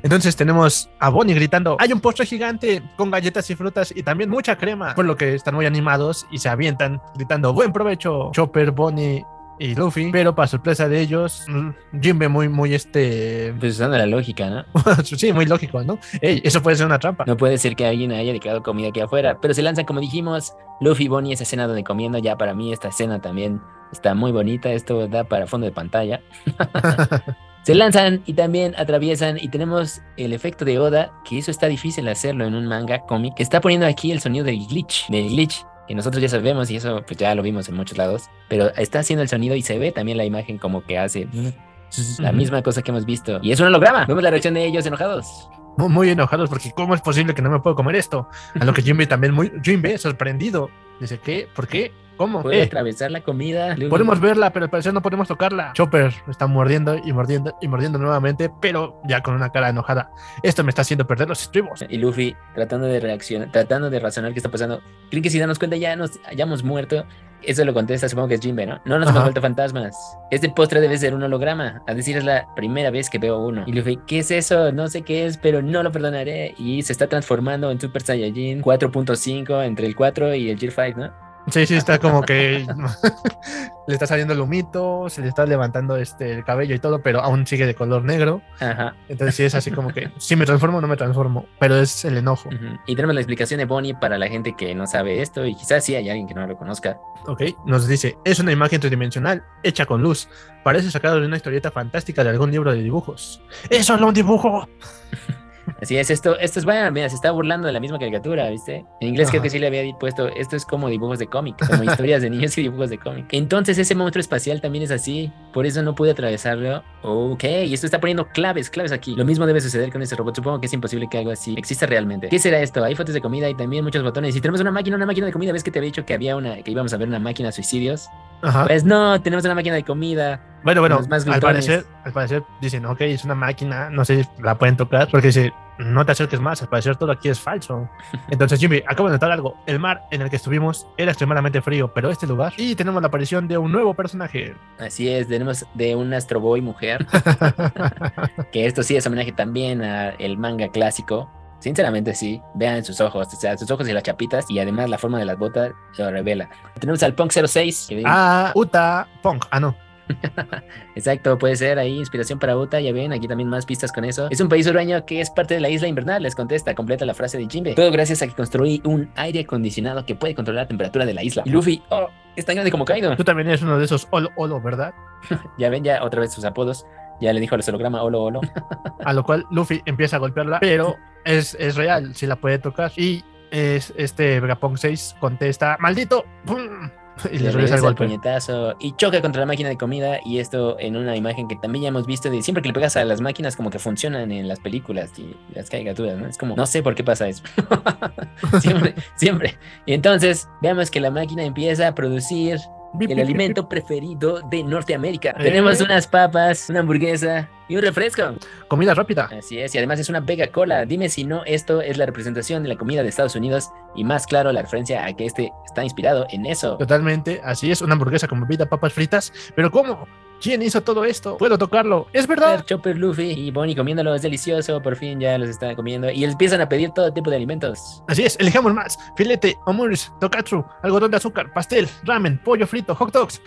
Entonces tenemos a Bonnie gritando, hay un postre gigante con galletas y frutas y también mucha crema, por lo que están muy animados y se avientan gritando, buen provecho, Chopper, Bonnie y Luffy, pero para sorpresa de ellos, mm, Jinbe muy, muy este, Pues usando la lógica, ¿no? sí, muy lógico, ¿no? Ey, eso puede ser una trampa. No puede ser que alguien haya dejado comida aquí afuera, pero se lanzan, como dijimos, Luffy y Bonnie, esa escena donde comiendo, ya para mí esta escena también está muy bonita, esto da para fondo de pantalla. se lanzan y también atraviesan y tenemos el efecto de Oda, que eso está difícil hacerlo en un manga cómic, que está poniendo aquí el sonido del glitch, del glitch. Que nosotros ya sabemos y eso pues ya lo vimos en muchos lados, pero está haciendo el sonido y se ve también la imagen como que hace la misma cosa que hemos visto. Y es un holograma. Vemos la reacción de ellos enojados. Muy, enojados porque ¿cómo es posible que no me puedo comer esto? A lo que Jinbe también muy, Jinbe sorprendido, dice, ¿qué? ¿Por qué? ¿Cómo? Puede Eh, atravesar la comida. Podemos verla, pero al parecer no podemos tocarla. Chopper está mordiendo y mordiendo y mordiendo nuevamente, pero ya con una cara enojada. Esto me está haciendo perder los estribos. Y Luffy tratando de reaccionar, tratando de razonar qué está pasando. ¿Creen que si damos cuenta ya nos hayamos muerto? Eso lo contesta, supongo que es Jinbe, ¿no? No nos hemos Ajá. vuelto fantasmas. Este postre debe ser un holograma. A decir, es la primera vez que veo uno. Y Luffy, ¿qué es eso? No sé qué es, pero no lo perdonaré. Y se está transformando en Super Saiyajin 4.5 entre el 4 y el Gear 5, ¿no? Sí, sí, está como que le está saliendo el humito, se le está levantando este, el cabello y todo, pero aún sigue de color negro. Ajá. Entonces sí es así como que si me transformo o no me transformo, pero es el enojo. Ujú. Y tenemos la explicación de Bonnie para la gente que no sabe esto y quizás sí hay alguien que no lo conozca. Ok, nos dice, es una imagen tridimensional, hecha con luz. Parece sacado de una historieta fantástica de algún libro de dibujos. ¡Es solo un dibujo! Así es, esto, esto es bueno, mira, se está burlando de la misma caricatura, ¿viste? En inglés creo que sí le había puesto, esto es como dibujos de cómic, como historias de niños y dibujos de cómic. Entonces ese monstruo espacial también es así, por eso no pude atravesarlo. Ok, y esto está poniendo claves, claves aquí. Lo mismo debe suceder con ese robot, supongo que es imposible que algo así exista realmente. ¿Qué será esto? Hay fotos de comida y también muchos botones. Y tenemos una máquina, una máquina de comida, ¿ves que te había dicho que había una, que íbamos a ver una máquina de suicidios? Ajá. Pues no, tenemos una máquina de comida. Bueno, bueno, más al parecer, al parecer dicen, ok, es una máquina, no sé si la pueden tocar, porque dice, no te acerques más, al parecer todo aquí es falso. Entonces, Jimmy, acabo de notar algo. El mar en el que estuvimos era extremadamente frío, pero este lugar, y tenemos la aparición de un nuevo personaje. Así es, tenemos de un Astro Boy mujer. Que esto sí es homenaje también al manga clásico. Sinceramente sí, vean sus ojos, o sea, sus ojos y las chapitas y además la forma de las botas lo revela. Tenemos al Punk 06, que ah, Uta Punk. Ah, no. exacto, puede ser ahí inspiración para Uta, ya ven, aquí también más pistas con eso. Es un país sureño que es parte de la isla invernal, les contesta, completa la frase de Jinbe. Todo gracias a que construí un aire acondicionado que puede controlar la temperatura de la isla. Y Luffy, oh, es tan grande como Kaido. Tú también eres uno de esos Olo Olo, ¿verdad? Ya ven, ya otra vez sus apodos. Ya le dijo al holograma Olo Olo. A lo cual Luffy empieza a golpearla, pero es, es real, si la puede tocar. Y es, este Vegapunk 6 contesta, ¡maldito! ¡Pum! Y le regresa el golpe. puñetazo y choca contra la máquina de comida y esto en una imagen que también ya hemos visto de siempre que le pegas a las máquinas como que funcionan en las películas y las caricaturas, ¿no? Es como, no sé por qué pasa eso. siempre, siempre. Y entonces vemos que la máquina empieza a producir el alimento preferido de Norteamérica. Eh. Tenemos unas papas, una hamburguesa y un refresco. Comida rápida. Así es, y además es una Vega Cola. Dime si no, esto es la representación de la comida de Estados Unidos y más claro la referencia a que este está inspirado en eso. Totalmente, así es, una hamburguesa con bebida, papas fritas. Pero ¿cómo? ¿Quién hizo todo esto? ¿Puedo tocarlo? ¿Es verdad? Chopper, Luffy y Bonnie comiéndolo es delicioso, por fin ya los están comiendo y empiezan a pedir todo tipo de alimentos. Así es, elijamos más. Filete, omuris, tokatsu, algodón de azúcar, pastel, ramen, pollo frito, hot dogs.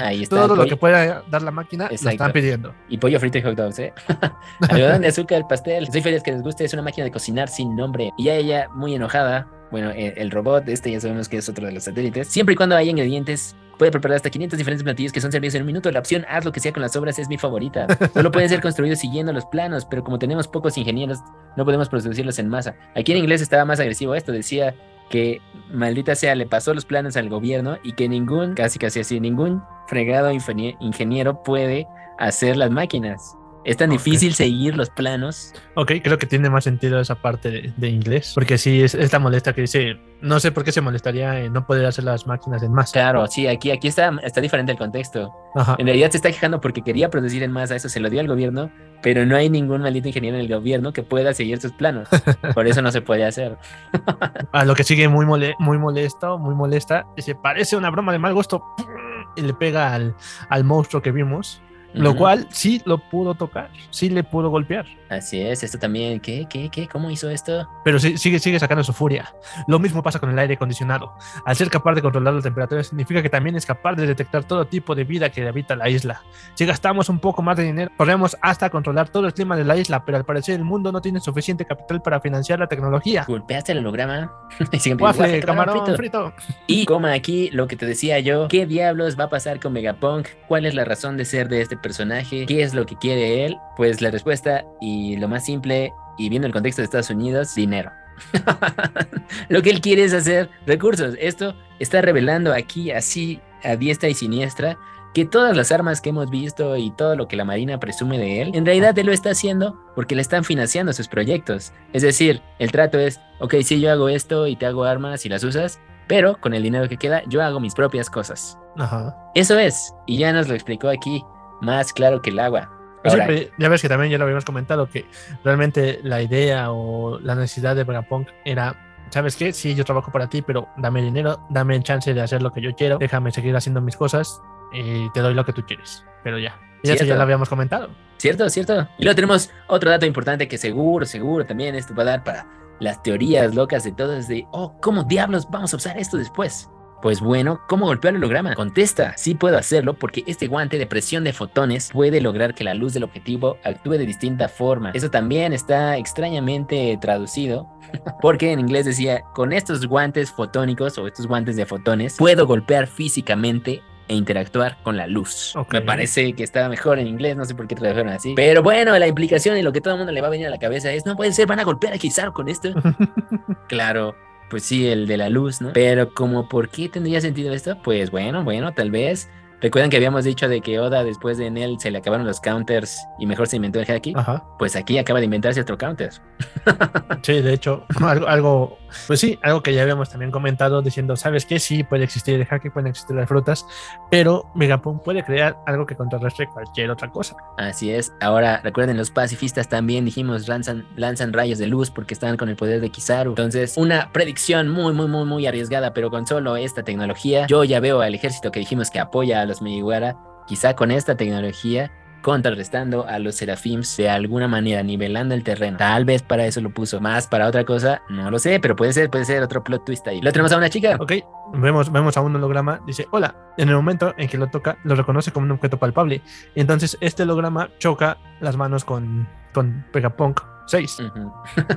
Ahí está. Todo lo que pueda dar la máquina lo están pidiendo. Y pollo frito y hot dogs, ¿eh? Algodón de azúcar, pastel. Estoy feliz que les guste. Es una máquina de cocinar sin nombre. Y ya ella, muy enojada, bueno, el, el robot, este ya sabemos que es otro de los satélites. Siempre y cuando haya ingredientes, puede preparar hasta 500 diferentes platillos que son servidos en un minuto. La opción haz lo que sea con las obras es mi favorita. Solo pueden ser construidos siguiendo los planos, pero como tenemos pocos ingenieros, no podemos producirlos en masa. Aquí en inglés estaba más agresivo esto. Decía que maldita sea, le pasó los planos al gobierno y que ningún, casi casi así, ningún fregado ingenie- ingeniero puede hacer las máquinas. Es tan Ok. difícil seguir los planos. Ok, creo que tiene más sentido esa parte de, de inglés. Porque sí, es, es la molesta que dice. No sé por qué se molestaría en no poder hacer las máquinas en masa. Claro, sí, aquí, aquí está, está diferente el contexto. Ajá. En realidad se está quejando porque quería producir en masa, eso se lo dio al gobierno, pero no hay ningún maldito ingeniero en el gobierno que pueda seguir sus planos. Por eso no se puede hacer. A lo que sigue muy, mole- muy molesto, muy molesta. Dice, parece una broma de mal gusto. Y le pega al, al monstruo que vimos. Lo cual sí lo pudo tocar. Sí le pudo golpear. Así es, esto también. ¿Qué, qué, qué? ¿Cómo hizo esto? Pero sí- sigue, sigue sacando su furia. Lo mismo pasa con el aire acondicionado. Al ser capaz de controlar la temperatura, significa que también es capaz de detectar todo tipo de vida que habita la isla. Si gastamos un poco más de dinero, podremos hasta controlar todo el clima de la isla, pero al parecer el mundo no tiene suficiente capital para financiar la tecnología. Golpeaste el holograma. y "Waffle, camarón frito". frito. Y coma aquí lo que te decía yo, ¿qué diablos va a pasar con Megapunk? ¿Cuál es la razón de ser de este personaje? ¿Qué es lo que quiere él? Pues la respuesta y lo más simple y viendo el contexto de Estados Unidos, dinero. lo que él quiere es hacer recursos. Esto está revelando aquí así a diestra y siniestra que todas las armas que hemos visto y todo lo que la Marina presume de él, en realidad él lo está haciendo porque le están financiando sus proyectos. Es decir, el trato es, ok, sí, yo hago esto y te hago armas y las usas, pero con el dinero que queda yo hago mis propias cosas. Ajá. Eso es, y ya nos lo explicó aquí, más claro que el agua. Ahora, ya ves que también ya lo habíamos comentado que realmente la idea o la necesidad de Vegapunk era, ¿sabes qué? Sí, yo trabajo para ti, pero dame dinero, dame el chance de hacer lo que yo quiero, déjame seguir haciendo mis cosas y te doy lo que tú quieres. Pero ya, y eso ya lo habíamos comentado. ¿Cierto? ¿Cierto? Y luego tenemos otro dato importante que seguro, seguro también esto va a dar para las teorías locas de todos de, oh, ¿cómo diablos vamos a usar esto después? Pues bueno, ¿cómo golpear el holograma? Contesta, sí puedo hacerlo porque este guante de presión de fotones puede lograr que la luz del objetivo actúe de distinta forma. Eso también está extrañamente traducido porque en inglés decía, con estos guantes fotónicos o estos guantes de fotones, puedo golpear físicamente e interactuar con la luz. Me parece que estaba mejor en inglés, no sé por qué tradujeron así. Pero bueno, la implicación y lo que todo el mundo le va a venir a la cabeza es, no puede ser, van a golpear a Kizaru con esto. claro, pues sí, el de la luz, ¿no? Pero como, ¿por qué tendría sentido esto? Pues bueno, bueno, tal vez. Recuerdan que habíamos dicho de que Oda después de Enel se le acabaron los counters y mejor se inventó el haki. Ajá. Pues aquí acaba de inventarse otro counter. Sí, de hecho, algo, algo, pues sí, algo que ya habíamos también comentado diciendo, ¿sabes qué? Sí, puede existir el hack, pueden existir las frutas, pero Megapunk puede crear algo que contrarrestre cualquier otra cosa. Así es. Ahora, recuerden, los pacifistas también dijimos lanzan, lanzan rayos de luz porque están con el poder de Kizaru. Entonces, una predicción muy, muy, muy, muy arriesgada, pero con solo esta tecnología, yo ya veo al ejército que dijimos que apoya a los Megiwara, quizá con esta tecnología contrarrestando a los Serafims de alguna manera, nivelando el terreno. Tal vez para eso lo puso. Más para otra cosa, no lo sé, pero puede ser, puede ser otro plot twist ahí. Lo tenemos a una chica. Ok, vemos, vemos a un holograma, dice, hola, en el momento en que lo toca, lo reconoce como un objeto palpable. Entonces este holograma choca las manos con, con Vegapunk 6. Ujú.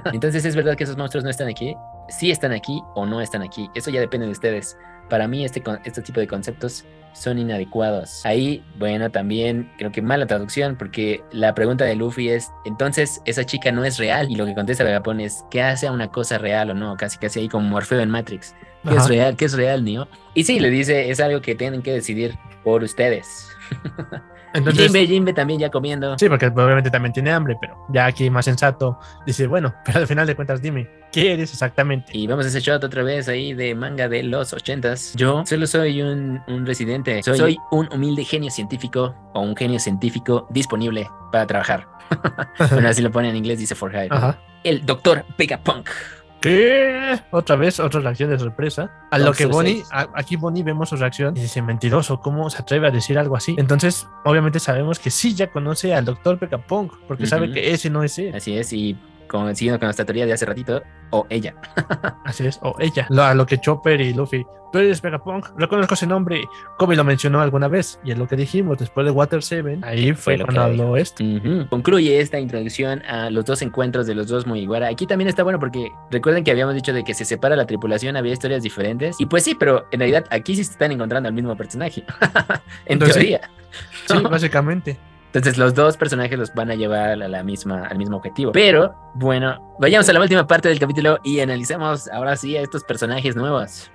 Entonces, ¿es verdad que esos monstruos no están aquí? Sí están aquí o no están aquí. Eso ya depende de ustedes. Para mí, este, este tipo de conceptos son inadecuados. Ahí, bueno, también creo que mala traducción, porque la pregunta de Luffy es: entonces, esa chica no es real. Y lo que contesta Vegapunk es: ¿qué hace a una cosa real o no? Casi, casi ahí como Morfeo en Matrix. ¿Qué es Ajá. real? ¿Qué es real, Neo? Y sí, le dice, es algo que tienen que decidir por ustedes. Entonces, Jimbe, Jimbe también ya comiendo. sí, porque obviamente también tiene hambre, pero ya aquí más sensato dice, bueno, pero al final de cuentas dime, ¿qué eres exactamente? Y vamos a ese shot otra vez ahí de manga de los ochentas. Yo solo soy un, un residente. Soy, soy un humilde genio científico o un genio científico disponible para trabajar. bueno, así lo pone en inglés, dice For Hire. Ajá. El doctor Pegapunk. ¿Qué? Otra vez, otra reacción de sorpresa. A lo que Bonnie, a- aquí Bonnie vemos su reacción y dice, mentiroso, ¿cómo se atreve a decir algo así? Entonces, obviamente sabemos que sí ya conoce al doctor Pekapunk, porque sabe que ese no es él. Así es, y con, siguiendo con nuestra teoría de hace ratito, o ella. Así es, o ella. Lo, a lo que Chopper y Luffy, tú eres Vegapunk, reconozco ese nombre. Kobe lo mencionó alguna vez, y es lo que dijimos después de Water 7. Ahí fue, Fue lo cuando que habló esto. Concluye esta introducción a los dos encuentros de los dos Mugiwara. Aquí también está bueno porque recuerden que habíamos dicho de que se separa la tripulación, había historias diferentes. Y pues sí, pero en realidad aquí sí se están encontrando al mismo personaje. en Entonces- teoría. Sí, básicamente. Entonces los dos personajes los van a llevar a la misma, al mismo objetivo. Pero bueno, vayamos a la última parte del capítulo y analicemos ahora sí a estos personajes nuevos.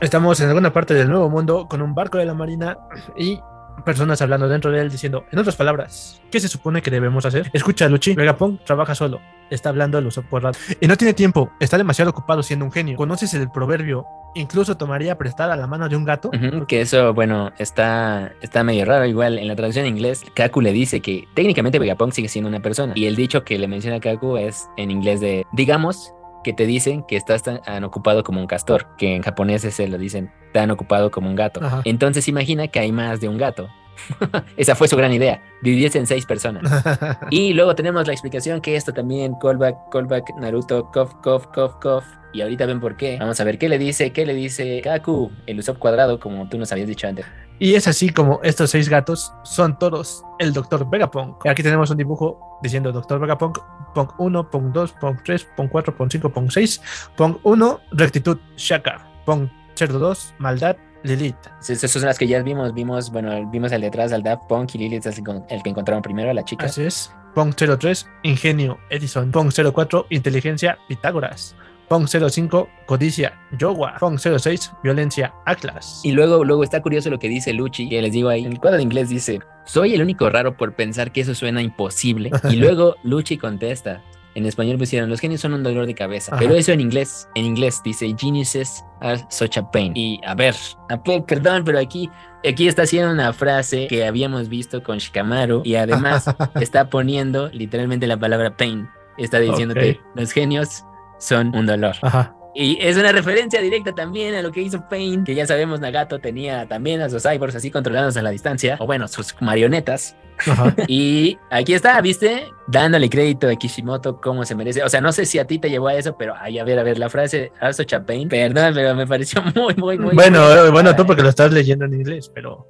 Estamos en alguna parte del nuevo mundo con un barco de la marina y personas hablando dentro de él diciendo, en otras palabras, ¿qué se supone que debemos hacer? Escucha, Luchi, Vegapunk trabaja solo, está hablando el Usopp Quarrado y no tiene tiempo, está demasiado ocupado siendo un genio. ¿Conoces el proverbio? Incluso tomaría prestada la mano de un gato. Que eso, bueno, está, está medio raro. Igual en la traducción en inglés, Kaku le dice que técnicamente Vegapunk sigue siendo una persona. Y el dicho que le menciona a Kaku es en inglés de, digamos, que te dicen que estás tan, ocupado como un castor, que en japonés se lo dicen tan ocupado como un gato. Ajá. Entonces imagina que hay más de un gato. Esa fue su gran idea, dividirse en seis personas. Y luego tenemos la explicación que esto también, callback, callback, Naruto, cof, cof, cof, cof. Y ahorita ven por qué. Vamos a ver qué le dice, qué le dice Kaku, el Usopp cuadrado, como tú nos habías dicho antes. Y es así como estos seis gatos son todos el Dr. Vegapunk. Aquí tenemos un dibujo diciendo Dr. Vegapunk, Punk 1, Punk 2, Punk 3, Punk 4, Punk 5, Punk 6, Punk 1, rectitud, Shaka, Punk 02, maldad, Lilith. Esas son las que ya vimos, vimos, bueno, vimos al de atrás al Daft Punk y Lilith es el, el que encontraron primero, a la chica. Así es. Pong 03, Ingenio, Edison. Pong 04, Inteligencia, Pitágoras. Pong 05, Codicia, Yoga. Pong 06, Violencia, Atlas. Y luego, luego está curioso lo que dice Luchi, que les digo ahí, en el cuadro de inglés dice, soy el único raro por pensar que eso suena imposible. Y luego Luchi contesta, en español pusieron, los genios son un dolor de cabeza. Ajá. Pero eso en inglés, en inglés dice, geniuses are such a pain. Y a ver, a ver, perdón, pero aquí, aquí está haciendo una frase que habíamos visto con Shikamaru y además está poniendo literalmente la palabra pain. Está diciéndote, Ok. los genios son un dolor. Ajá. Y es una referencia directa también a lo que hizo Pain, que ya sabemos Nagato tenía también a sus cyborgs así controlados a la distancia, o bueno, sus marionetas. Ajá. Y aquí está, ¿viste? Dándole crédito a Kishimoto como se merece. O sea, no sé si a ti te llevó a eso, pero ay, a ver, a ver, la frase Arso Chapain, perdón, pero me pareció muy, muy, muy. bueno, muy- eh, bueno, tú porque lo estás leyendo en inglés, pero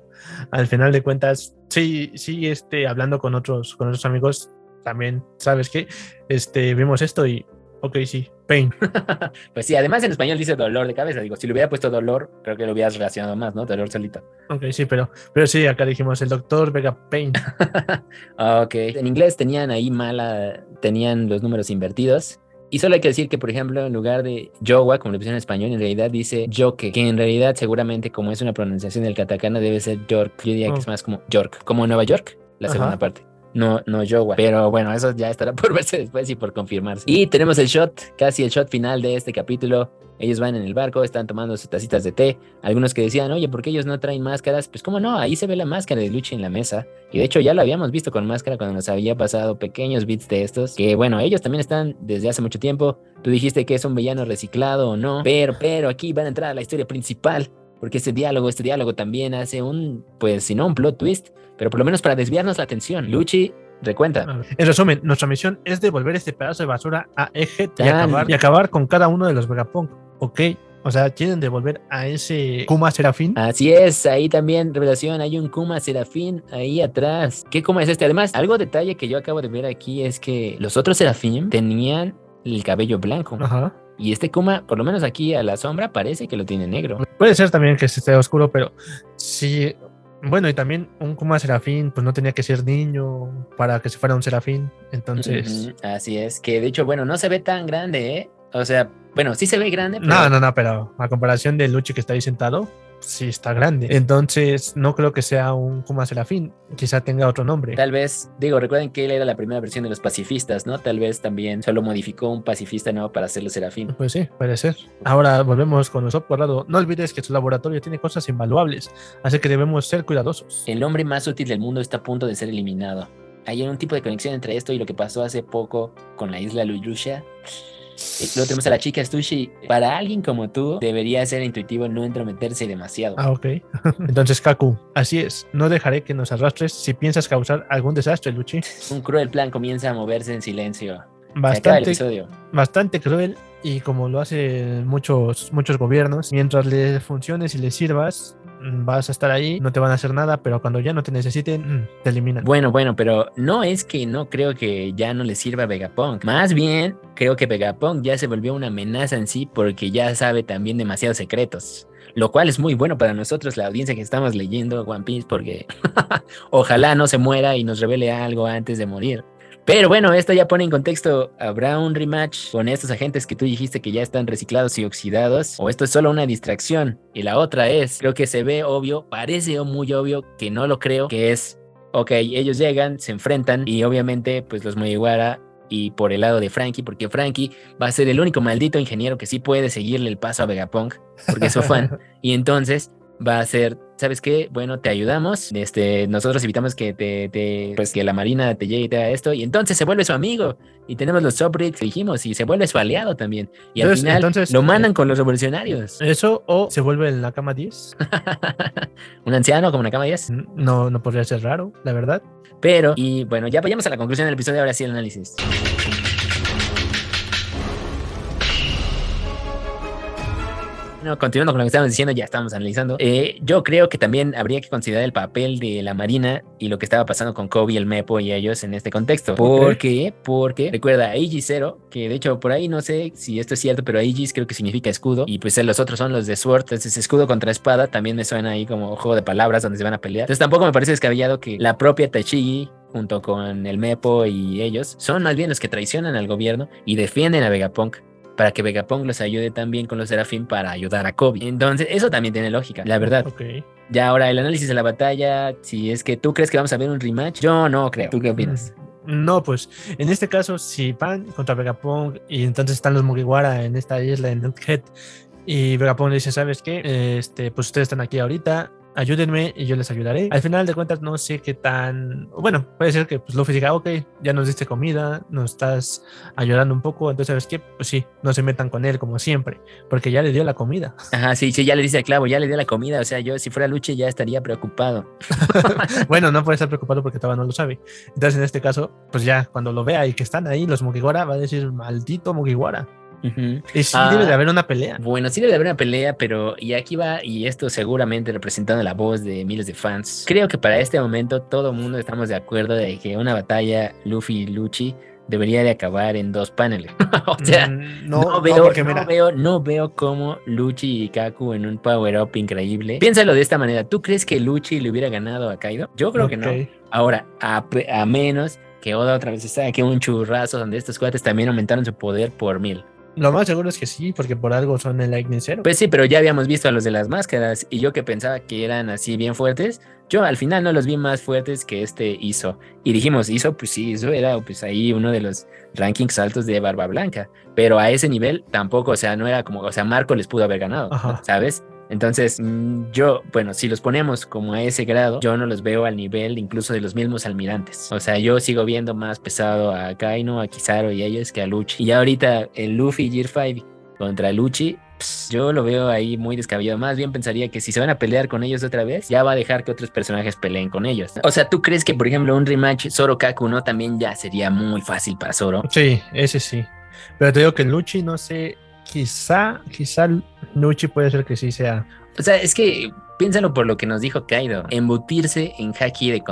al final de cuentas, sí, sí, este, hablando con otros, con otros amigos, también, ¿sabes qué? Este, vimos esto y, ok, sí, pain. Pues sí, además en español dice dolor de cabeza. Digo, si le hubiera puesto dolor, creo que lo hubieras relacionado más, ¿no? Dolor solito. Ok, sí, pero, pero sí, acá dijimos el doctor Vega Pain. Ok. En inglés tenían ahí mala, tenían los números invertidos. Y solo hay que decir que, por ejemplo, en lugar de Yowa, como le pusieron en español, en realidad dice Yoke, que en realidad seguramente como es una pronunciación del katakana debe ser York. Yo diría que Oh. es más como York, como Nueva York, la Ajá. segunda parte. No, no Yowa. Pero bueno, eso ya estará por verse después y por confirmarse. Y tenemos el shot, casi el shot final de este capítulo. Ellos van en el barco, están tomando sus tacitas de té. Algunos que decían, oye, ¿por qué ellos no traen máscaras? Pues cómo no, ahí se ve la máscara de Luchi en la mesa. Y de hecho ya lo habíamos visto con máscara cuando nos había pasado pequeños bits de estos. Que bueno, ellos también están desde hace mucho tiempo. Tú dijiste que es un villano reciclado o no. Pero, pero aquí van a entrar a la historia principal. Porque este diálogo, este diálogo también hace un, pues si no un plot twist, pero por lo menos para desviarnos la atención. Luchi recuenta. En resumen, nuestra misión es devolver este pedazo de basura a Ejet y acabar, y acabar con cada uno de los Vegapunk. Ok, o sea, quieren devolver a ese Kuma Serafín. Así es, ahí también, revelación, hay un Kuma Serafín ahí atrás. ¿Qué Kuma es este? Además, algo detalle que yo acabo de ver aquí es que los otros Serafín tenían el cabello blanco. Ajá. Y este Kuma, por lo menos aquí a la sombra, parece que lo tiene negro. Puede ser también que esté oscuro, pero sí, Bueno, y también un Kuma Serafín, pues no tenía que ser niño para que se fuera un Serafín. Entonces. Así es, que de hecho, bueno, no se ve tan grande, ¿eh? O sea, bueno, sí se ve grande. Pero... No, no, no, pero a comparación de Luchi que está ahí sentado, sí está grande. Entonces, no creo que sea un Kuma Serafín. Quizá tenga otro nombre. Tal vez, digo, recuerden que él era la primera versión de los pacifistas, ¿no? Tal vez también solo modificó un pacifista nuevo para hacerlo Serafín. Pues sí, puede ser. Ahora volvemos con los Guardado. No olvides que su laboratorio tiene cosas invaluables, así que debemos ser cuidadosos. El hombre más útil del mundo está a punto de ser eliminado. Hay un tipo de conexión entre esto y lo que pasó hace poco con la isla Luyusha. Luego tenemos a la chica Stushi. Para alguien como tú, debería ser intuitivo no entrometerse demasiado. Ah, ok. Entonces, Kaku, así es. No dejaré que nos arrastres si piensas causar algún desastre, Luchi. Un cruel plan comienza a moverse en silencio. Bastante, bastante cruel y como lo hacen muchos, muchos gobiernos, mientras le funciones y le sirvas, vas a estar ahí, no te van a hacer nada, pero cuando ya no te necesiten, mm, te eliminan. Bueno, bueno, pero no es que no creo que ya no le sirva a Vegapunk. Más bien, creo que Vegapunk ya se volvió una amenaza en sí porque ya sabe también demasiados secretos. Lo cual es muy bueno para nosotros, la audiencia que estamos leyendo One Piece, porque ojalá no se muera y nos revele algo antes de morir. Pero bueno, esto ya pone en contexto, ¿habrá un rematch con estos agentes que tú dijiste que ya están reciclados y oxidados? ¿O esto es solo una distracción? Y la otra es, creo que se ve obvio, parece muy obvio, que no lo creo, que es, ok, ellos llegan, se enfrentan y obviamente pues los Mugiwara y por el lado de Frankie, porque Frankie va a ser el único maldito ingeniero que sí puede seguirle el paso a Vegapunk, porque es su fan. y entonces va a ser, ¿sabes qué? Bueno, te ayudamos. Este, nosotros evitamos que te, pues que la marina te llegue y te haga esto. Y entonces se vuelve su amigo. Y tenemos los subreddits dijimos, y se vuelve su aliado también. Y al final entonces, lo mandan eh, con los revolucionarios. Eso, o se vuelve en la cama 10. Un anciano como en la cama 10. No, no podría ser raro, la verdad. Pero, y bueno, ya vayamos a la conclusión del episodio, ahora sí el análisis. Continuando con lo que estábamos diciendo, ya estamos analizando. Eh, yo creo que también habría que considerar el papel de la Marina y lo que estaba pasando con Kobe, el Mepo y ellos en este contexto. ¿Por qué? Porque recuerda a Aegis Zero, que de hecho por ahí no sé si esto es cierto, pero Aegis creo que significa escudo y pues los otros son los de Sword, entonces escudo contra espada también me suena ahí como juego de palabras donde se van a pelear. Entonces tampoco me parece descabellado que la propia Tachigi junto con el Mepo y ellos son más bien los que traicionan al gobierno y defienden a Vegapunk para que Vegapunk los ayude también con los Serafín para ayudar a Kobe. Entonces, eso también tiene lógica, la verdad. Ya ahora el análisis de la batalla, si es que tú crees que vamos a ver un rematch, yo no creo. ¿Tú qué opinas? Mm, no, pues en este caso, si van contra Vegapunk y entonces están los Mugiwara en esta isla en Head y Vegapunk dice, ¿sabes qué? Este, pues ustedes están aquí ahorita, ayúdenme y yo les ayudaré. Al final de cuentas, no sé qué tan. Bueno, puede ser que pues, Luffy diga, ok, ya nos diste comida, nos estás ayudando un poco, entonces, ¿sabes qué? Pues sí, no se metan con él como siempre, porque ya le dio la comida. Ajá, sí, sí, ya le dice el clavo, ya le dio la comida. O sea, yo si fuera Luche ya estaría preocupado. bueno, no puede estar preocupado porque todavía no lo sabe. Entonces, en este caso, pues ya cuando lo vea y que están ahí los Mugiwara, va a decir, maldito Mugiwara. Y sí debe de ah, haber una pelea. Bueno, sí debe de haber una pelea, pero y aquí va, y esto seguramente representando la voz de miles de fans. Creo que para este momento todo el mundo estamos de acuerdo de que una batalla Luffy y Luchi debería de acabar en dos paneles. o sea, mm, no, veo, no, veo, no veo cómo Luchi y Kaku en un power up increíble. Piénsalo de esta manera. ¿Tú crees que Luchi le hubiera ganado a Kaido? Yo creo que no. Ahora, a, a menos que Oda otra vez está aquí un churrazo donde estos cuates también aumentaron su poder por mil. Lo más seguro es que sí, porque por algo son el Lightning Zero. Pues sí, pero ya habíamos visto a los de las máscaras y yo que pensaba que eran así bien fuertes, yo al final no los vi más fuertes que este hizo. Y dijimos, hizo, pues sí, eso era pues ahí uno de los rankings altos de Barba Blanca, pero a ese nivel tampoco, o sea, no era como, o sea, Marco les pudo haber ganado, ¿sabes? Entonces, mm, yo, bueno, si los ponemos como a ese grado, yo no los veo al nivel incluso de los mismos almirantes. O sea, yo sigo viendo más pesado a Kaino, a Kizaru y a ellos que a Luchi. Y ahorita el Luffy Gear 5 contra Luchi, yo lo veo ahí muy descabellado. Más bien pensaría que si se van a pelear con ellos otra vez, ya va a dejar que otros personajes peleen con ellos. O sea, ¿tú crees que, por ejemplo, un rematch Zoro Kaku no también ya sería muy fácil para Zoro? Sí, ese sí. Pero te digo que Luchi, no sé, quizá, quizá Nuchi puede ser que sí sea. O sea, es que piénsalo por lo que nos dijo Kaido. Embutirse en haki de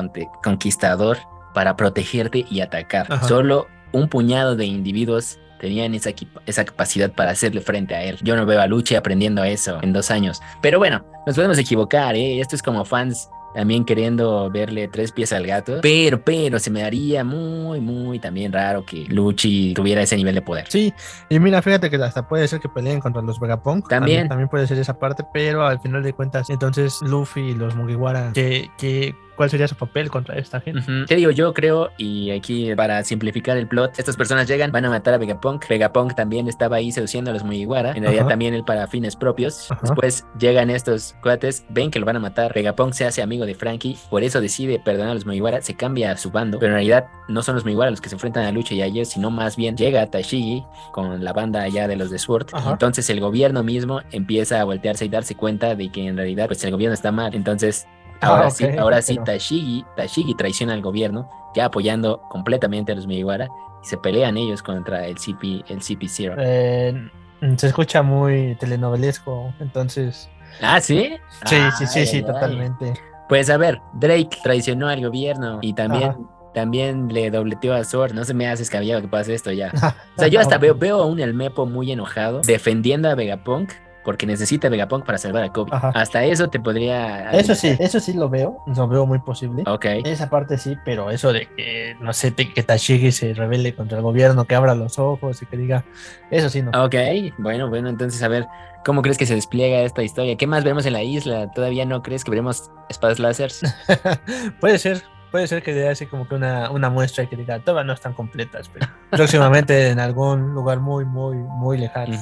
conquistador para protegerte y atacar. Solo un puñado de individuos tenían esa, esa capacidad para hacerle frente a él. Yo no veo a Luchi aprendiendo eso en dos años. Pero bueno, nos podemos equivocar, ¿eh? Esto es como fans también queriendo verle tres pies al gato, pero, pero se me haría muy, muy también raro que Luchi tuviera ese nivel de poder. Sí, y mira, fíjate que hasta puede ser que peleen contra los Vegapunk. También. También puede ser esa parte, pero al final de cuentas, entonces Luffy y los Mugiwara, que, que cuál sería su papel contra esta gente. ¿Qué digo? Yo creo, y aquí para simplificar el plot, estas personas llegan, van a matar a Vegapunk. Vegapunk también estaba ahí seduciendo a los Mugiwara, en realidad también él para fines propios. Después llegan estos cuates, ven que lo van a matar. Vegapunk se hace amigo de Frankie, por eso decide perdonar a los Mugiwara, se cambia a su bando, pero en realidad no son los Mugiwara los que se enfrentan a Lucha y a ellos, sino más bien llega Tashigi con la banda allá de los de Sword. Entonces el gobierno mismo empieza a voltearse y darse cuenta de que en realidad pues el gobierno está mal. Entonces Ah, Ahora sí, ahora sí, Tashigi, Tashigi traiciona al gobierno, ya apoyando completamente a los Mugiwara, y se pelean ellos contra el CP, el CP0. Eh, se escucha muy telenovelesco, entonces. Ah, ¿sí? Sí, sí, sí, Ay, sí, ay, ay. totalmente. Pues a ver, Drake traicionó al gobierno y también, Ajá. también le dobleteó a Sword. No se me hace escabellado que pase esto ya. O sea, yo hasta veo, veo a un El Mepo muy enojado defendiendo a Vegapunk porque necesita Vegapunk para salvar a Kobe. Ajá. Hasta eso te podría... Eso sí, eso sí lo veo, lo veo muy posible. Ok. Esa parte sí, pero eso de que, no sé, te- que Tashigi se rebele contra el gobierno, que abra los ojos y que diga, eso sí, no. Ok, bueno, bueno, entonces a ver, ¿cómo crees que se despliega esta historia? ¿Qué más veremos en la isla? ¿Todavía no crees que veremos espadas láseres? puede ser, puede ser que dé así como que una, una muestra y que diga, todavía no están completas, pero próximamente en algún lugar muy, muy, muy lejano.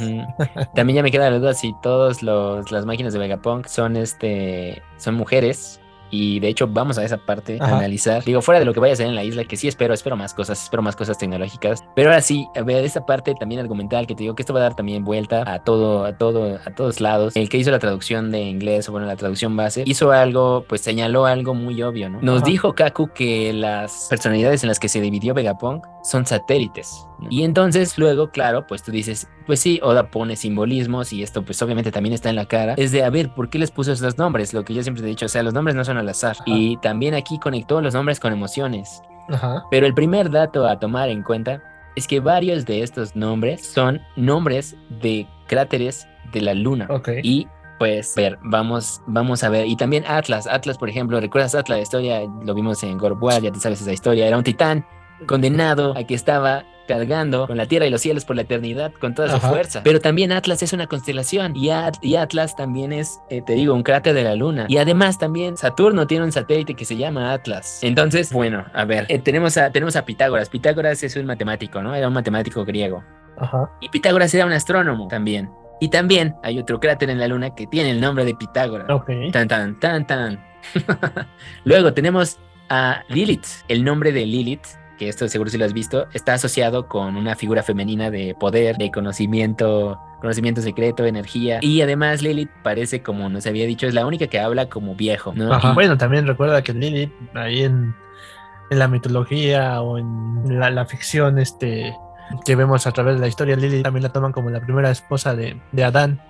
También ya me queda la duda si todas las máquinas de Vegapunk son este son mujeres. Y de hecho, vamos a esa parte a Ajá. analizar. Digo, fuera de lo que vaya a ser en la isla, que sí espero, espero más cosas, espero más cosas tecnológicas. Pero ahora sí, a ver, esa parte también argumental que te digo que esto va a dar también vuelta a todo, a todo, a todos lados. El que hizo la traducción de inglés, o bueno, la traducción base, hizo algo, pues señaló algo muy obvio, ¿no? Nos Ajá. dijo Kaku que las personalidades en las que se dividió Vegapunk son satélites. Y entonces luego, claro, pues tú dices, pues sí, Oda pone simbolismos y esto pues obviamente también está en la cara. Es de, a ver, ¿por qué les puso esos nombres? Lo que yo siempre he dicho, o sea, los nombres no son al azar. Y también aquí conectó los nombres con emociones. Ajá. Pero el primer dato a tomar en cuenta es que varios de estos nombres son nombres de cráteres de la luna. Y pues, ver, vamos, vamos a ver. Y también Atlas. Atlas, por ejemplo, ¿recuerdas Atlas? La historia, lo vimos en War, ya te sabes esa historia. Era un titán condenado a que estaba cargando con la tierra y los cielos por la eternidad con toda su Ajá. fuerza. Pero también Atlas es una constelación y, At- y Atlas también es, eh, te digo, un cráter de la luna. Y además también Saturno tiene un satélite que se llama Atlas. Entonces, bueno, a ver, eh, tenemos, a, tenemos a Pitágoras. Pitágoras es un matemático, ¿no? Era un matemático griego. Ajá. Y Pitágoras era un astrónomo también. Y también hay otro cráter en la luna que tiene el nombre de Pitágoras. Ok. Tan, tan, tan, tan. Luego tenemos a Lilith. El nombre de Lilith, que esto seguro si lo has visto, está asociado con una figura femenina de poder, de conocimiento, conocimiento secreto, energía. Y además Lilith parece, como nos había dicho, es la única que habla como viejo, ¿no? Ajá. Y- Bueno, también recuerda que Lilith, ahí en, en la mitología o en la, la ficción este, que vemos a través de la historia, Lilith también la toman como la primera esposa de, de Adán.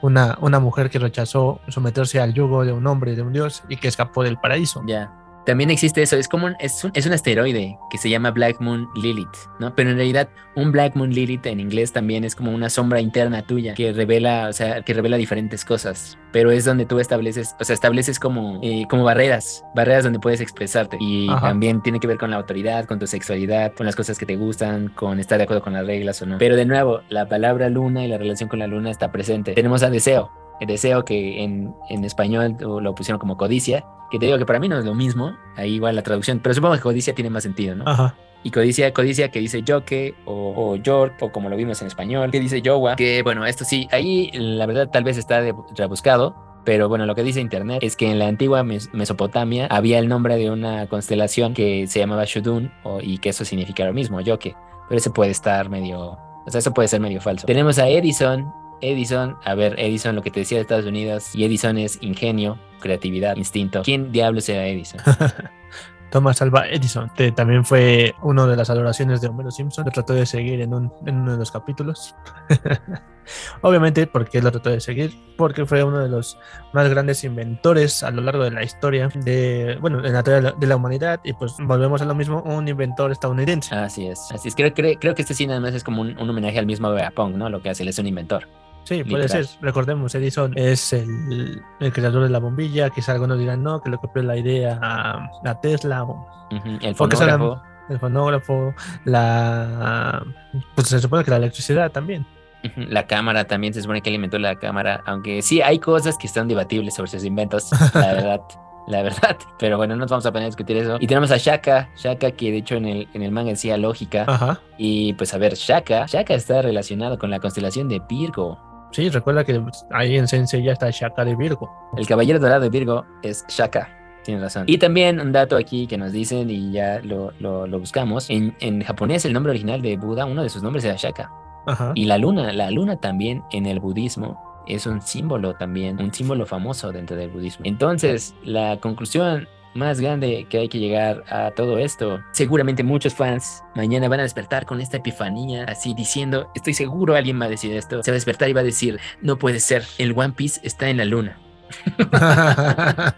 Una, una mujer que rechazó someterse al yugo de un hombre, de un dios, y que escapó del paraíso. Ya. También existe eso, es como un, es, un, es un asteroide que se llama Black Moon Lilith, ¿no? Pero en realidad un Black Moon Lilith en inglés también es como una sombra interna tuya que revela, o sea, que revela diferentes cosas, pero es donde tú estableces, o sea, estableces como, eh, como barreras, barreras donde puedes expresarte y Ajá. también tiene que ver con la autoridad, con tu sexualidad, con las cosas que te gustan, con estar de acuerdo con las reglas o no. Pero de nuevo, la palabra luna y la relación con la luna está presente. Tenemos a Deseo, deseo que en, en español lo pusieron como codicia, que te digo que para mí no es lo mismo, ahí igual la traducción, pero supongo que codicia tiene más sentido, ¿no? Ajá. Y codicia, codicia que dice yoke o, o york, o como lo vimos en español, que dice yowa, que bueno, esto sí, ahí la verdad tal vez está de- rebuscado, pero bueno, lo que dice internet es que en la antigua Mes- Mesopotamia había el nombre de una constelación que se llamaba Shudun, o- y que eso significa lo mismo, yoke, pero eso puede estar medio, o sea, eso puede ser medio falso. Tenemos a Edison, Edison, a ver, Edison, lo que te decía de Estados Unidos, y Edison es ingenio, creatividad, instinto. ¿Quién diablos era Edison? Thomas Alva Edison, que también fue una de las adoraciones de Homero Simpson. Lo trató de seguir en, un- en uno de los capítulos. Obviamente, porque lo trató de seguir? Porque fue uno de los más grandes inventores a lo largo de la historia de, bueno, en la historia de la, de la humanidad. Y pues volvemos a lo mismo, un inventor estadounidense. Así es, así es. Creo, creo, creo que este sí nada más es como un, un homenaje al mismo Vegapunk, ¿no? Lo que hace, él es un inventor. Sí, puede ser. Recordemos, Edison es el, el, creador de la bombilla. Quizá algunos dirán no, que le copió la idea a, a Tesla. O, El fonógrafo. El fonógrafo, la. Pues se supone que la electricidad también. La cámara también se supone que alimentó la cámara, aunque sí hay cosas que están debatibles sobre sus inventos, la verdad. la verdad. Pero bueno, no nos vamos a poner a discutir eso. Y tenemos a Shaka, Shaka que de hecho en el, en el manga decía lógica. Ajá. Y pues a ver, Shaka, Shaka está relacionado con la constelación de Virgo. Sí, recuerda que ahí en Sensei ya está Shaka de Virgo. El caballero dorado de Virgo es Shaka. Tienes razón. Y también un dato aquí que nos dicen y ya lo, lo, lo buscamos. En, en, japonés el nombre original de Buda, uno de sus nombres era Shaka. Ajá. Y la luna, la luna también en el budismo es un símbolo también, un símbolo famoso dentro del budismo. Entonces, la conclusión más grande que hay que llegar a todo esto. Seguramente muchos fans mañana van a despertar con esta epifanía, así diciendo, estoy seguro alguien va a decir esto. Se va a despertar y va a decir, no puede ser, el One Piece está en la luna.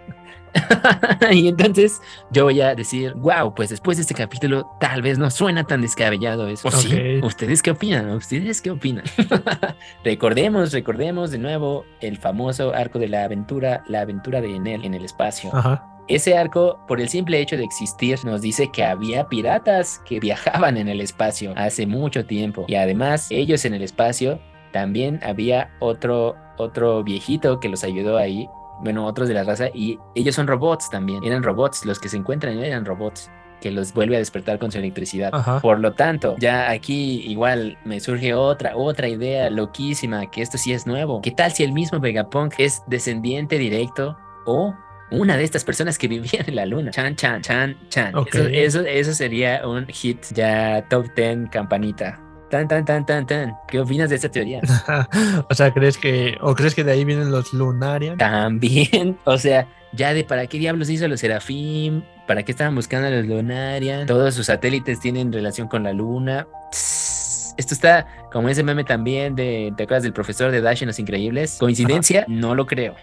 y entonces yo voy a decir, wow, pues después de este capítulo tal vez no suena tan descabellado eso. ¿O sí? ¿Ustedes qué opinan? ¿Ustedes qué opinan? recordemos, recordemos de nuevo el famoso arco de la aventura, la aventura de Enel en el espacio. Ajá. Ese arco, por el simple hecho de existir, nos dice que había piratas que viajaban en el espacio hace mucho tiempo. Y además, ellos en el espacio, también había otro, otro viejito que los ayudó ahí bueno, otros de la raza, y ellos son robots también, eran robots, los que se encuentran eran robots que los vuelve a despertar con su electricidad. Ajá. Por lo tanto, ya aquí igual me surge otra, otra idea loquísima, que esto sí es nuevo. ¿Qué tal si el mismo Vegapunk es descendiente directo o una de estas personas que vivían en la luna? Chan, chan, chan, chan. Okay. Eso, eso, eso sería un hit ya top 10 campanita. Tan, tan, tan, tan, tan. ¿Qué opinas de esta teoría? o sea, ¿crees que, o crees que de ahí vienen los Lunarian? También, o sea, ya de para qué diablos hizo los Serafim, para qué estaban buscando a los Lunarian, todos sus satélites tienen relación con la luna. Esto está como ese meme también de, ¿te acuerdas del profesor de Dash en Los Increíbles? ¿Coincidencia? Ajá. No lo creo.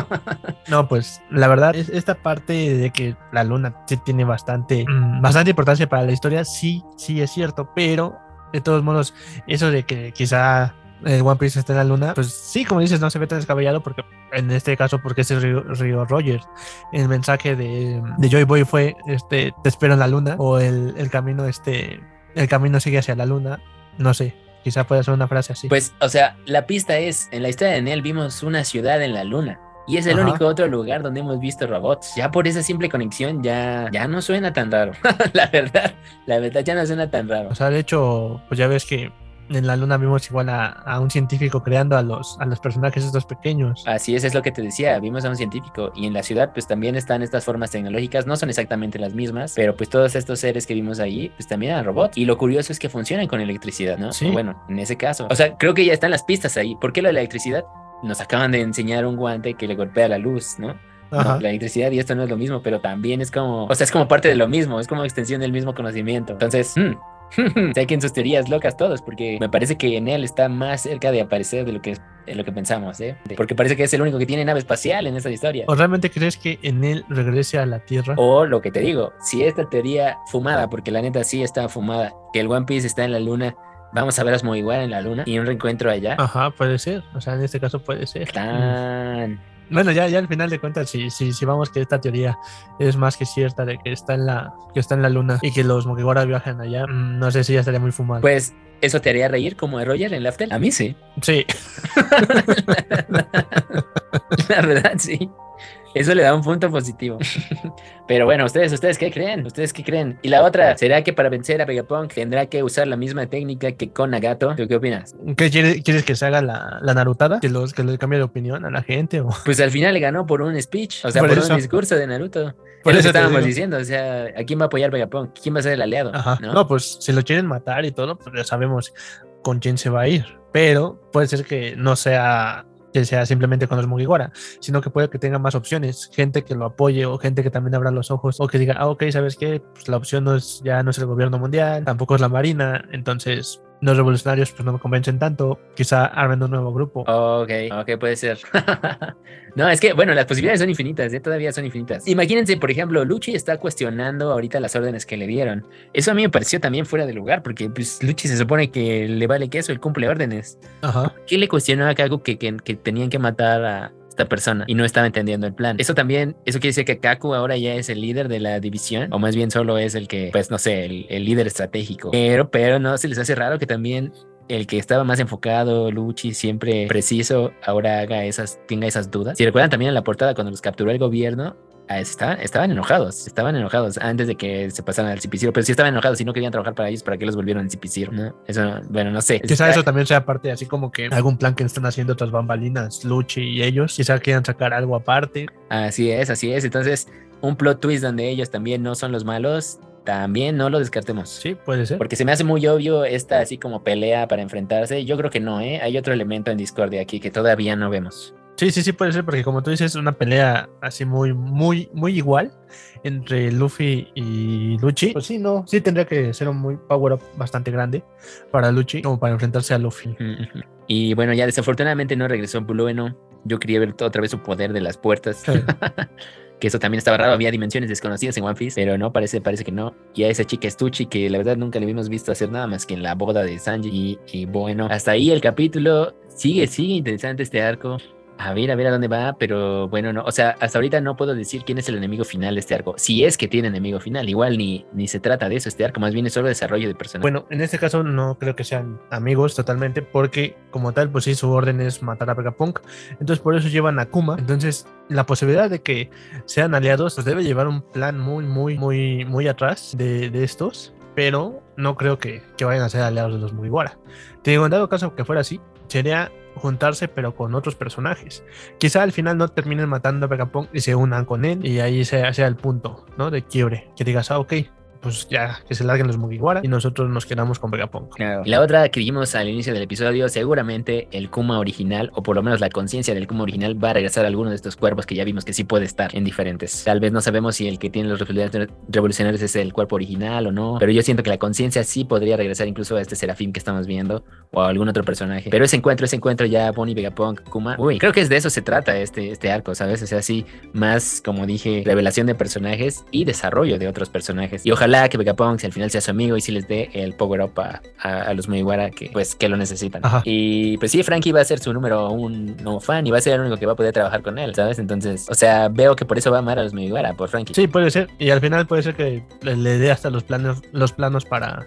no, pues la verdad, es esta parte de que la luna sí tiene bastante, mm, bastante importancia para la historia, sí, sí es cierto, pero de todos modos, eso de que quizá el One Piece esté en la luna, pues sí, como dices, no se ve tan descabellado porque en este caso, porque es Río, Río Rogers. El mensaje de, de, Joy Boy fue, este, te espero en la luna, o el, el camino, este, el camino sigue hacia la luna, no sé. Quizá pueda ser una frase así. Pues, o sea, la pista es, en la historia de Nell vimos una ciudad en la luna. Y es el Ajá. único otro lugar donde hemos visto robots. Ya por esa simple conexión ya, ya no suena tan raro. la verdad, la verdad ya no suena tan raro. O sea, de hecho, pues ya ves que en la luna vimos igual a, a, un científico creando a los, a los personajes estos pequeños. Así es, es lo que te decía, vimos a un científico y en la ciudad pues también están estas formas tecnológicas, no son exactamente las mismas, pero pues todos estos seres que vimos ahí pues también eran robots y lo curioso es que funcionan con electricidad, ¿no? Sí. Bueno, en ese caso. O sea, creo que ya están las pistas ahí. ¿Por qué la electricidad? Nos acaban de enseñar un guante que le golpea la luz, ¿no? No, la electricidad y esto no es lo mismo, pero también es como, o sea, es como parte de lo mismo, es como extensión del mismo conocimiento. Entonces, hmm, Saquen sus teorías locas todos, porque me parece que en él está más cerca de aparecer de lo que, de lo que pensamos, ¿eh? Porque parece que es el único que tiene nave espacial en esta historia. ¿O realmente crees que en él regrese a la Tierra? O lo que te digo, si esta teoría fumada, porque la neta sí está fumada, que el One Piece está en la luna, vamos a ver a Smoiguara en la luna y un reencuentro allá. Ajá, puede ser. O sea, en este caso puede ser. Tan bueno, ya, ya al final de cuentas, si, si, si vamos que esta teoría es más que cierta de que está en la, que está en la luna y que los Mugiwara viajan allá, no sé si ya estaría muy fumado. Pues, ¿eso te haría reír como a Roger en Laftel? A mí sí. Sí. la verdad, sí. Eso le da un punto positivo. Pero bueno, ustedes, ustedes qué creen? ¿Ustedes qué creen? Y la otra, ¿será que para vencer a Vegapunk tendrá que usar la misma técnica que con Nagato? ¿Tú qué opinas? ¿Qué quieres, quieres que se haga la, la Narutada? ¿Que, los, ¿Que le cambie de opinión a la gente? O? Pues al final le ganó por un speech, o sea, por, por un discurso de Naruto. Por eso estábamos diciendo, o sea, ¿a quién va a apoyar Vegapunk? ¿Quién va a ser el aliado? Ajá. ¿no? no, pues si lo quieren matar y todo, pues ya sabemos con quién se va a ir. Pero puede ser que no sea que sea simplemente con los Mugiwara, sino que puede que tenga más opciones, gente que lo apoye o gente que también abra los ojos o que diga, ah, ok, ¿sabes qué? Pues la opción no es, ya no es el gobierno mundial, tampoco es la marina, entonces los revolucionarios pues no me convencen tanto, quizá armen un nuevo grupo. Ok, ok, puede ser. no, es que, bueno, las posibilidades son infinitas, ¿eh? todavía son infinitas. Imagínense, por ejemplo, Luchi está cuestionando ahorita las órdenes que le dieron. Eso a mí me pareció también fuera de lugar, porque pues Luchi se supone que le vale que eso, él cumple órdenes. Ajá. ¿Qué le cuestionó a Kaku que, que, que tenían que matar a esta persona y no estaba entendiendo el plan? Eso también, eso quiere decir que Kaku ahora ya es el líder de la división, o más bien solo es el que, pues no sé, el, el líder estratégico. Pero, pero no se les hace raro que también el que estaba más enfocado, Luchi, siempre preciso, ahora haga esas, tenga esas dudas. Si recuerdan también en la portada cuando los capturó el gobierno, está- estaban enojados, estaban enojados antes de que se pasaran al Cipiciro, pero sí estaban enojados y no querían trabajar para ellos, ¿para qué los volvieron al Cipiciro? ¿no? Eso, bueno, no sé. Quizá eso también sea parte, así como que algún plan que están haciendo otras bambalinas, Luchi y ellos, quizá quieran sacar algo aparte. Así es, así es. Entonces, un plot twist donde ellos también no son los malos, también no lo descartemos. Sí, puede ser. Porque se me hace muy obvio esta así como pelea para enfrentarse. Yo creo que no, ¿eh? Hay otro elemento en Discordia aquí que todavía no vemos. Sí, sí, sí, puede ser, porque como tú dices, una pelea así muy, muy, muy igual entre Luffy y Luchi. Pues sí, no, sí tendría que ser un muy power up bastante grande para Luchi, como para enfrentarse a Luffy. Y bueno, ya desafortunadamente no regresó Blueno. Yo quería ver otra vez su poder de las puertas. Sí. que eso también estaba raro. Había dimensiones desconocidas en One Piece, pero no, parece, parece que no. Y a esa chica Stucci, que la verdad nunca le habíamos visto hacer nada más que en la boda de Sanji. Y, y bueno, hasta ahí el capítulo. Sigue, sigue interesante este arco. A ver, a ver a dónde va, pero bueno, no, o sea, hasta ahorita no puedo decir quién es el enemigo final de este arco. Si es que tiene enemigo final, igual ni, ni se trata de eso este arco, más bien es solo desarrollo de personajes. Bueno, en este caso no creo que sean amigos totalmente, porque como tal, pues sí, su orden es matar a Vegapunk. Entonces por eso llevan a Kuma. Entonces la posibilidad de que sean aliados, pues debe llevar un plan muy, muy, muy, muy atrás de, de estos. Pero no creo que, que vayan a ser aliados de los Mugiwara. Te digo, en dado caso que fuera así, sería juntarse pero con otros personajes. Quizá al final no terminen matando a Vegapunk y se unan con él y ahí sea, sea el punto, ¿no? De quiebre. Que digas, ah, ok, pues ya que se larguen los Mugiwara y nosotros nos quedamos con Vegapunk. Claro. Y la otra que dijimos al inicio del episodio, seguramente el Kuma original, o por lo menos la conciencia del Kuma original, va a regresar a alguno de estos cuerpos que ya vimos que sí puede estar en diferentes. Tal vez no sabemos si el que tiene los revolucionarios- revolucionarios es el cuerpo original o no, pero yo siento que la conciencia sí podría regresar incluso a este Serafín que estamos viendo, o a algún otro personaje. Pero ese encuentro, ese encuentro ya Bonnie, Vegapunk, Kuma, uy, creo que es de eso se trata este, este arco, ¿sabes? O sea, sí, más, como dije, revelación de personajes y desarrollo de otros personajes. Y ojalá que Vegapunk, si al final sea su amigo y si les dé el power up a, a- a los Mugiwara que, pues, que lo necesitan. Ajá. Y pues sí, Frankie va a ser su número un no fan y va a ser el único que va a poder trabajar con él, ¿sabes? Entonces, o sea, veo que por eso va a amar a los Mugiwara, por Frankie. Sí, puede ser. Y al final puede ser que le, le dé hasta los planos, los planos para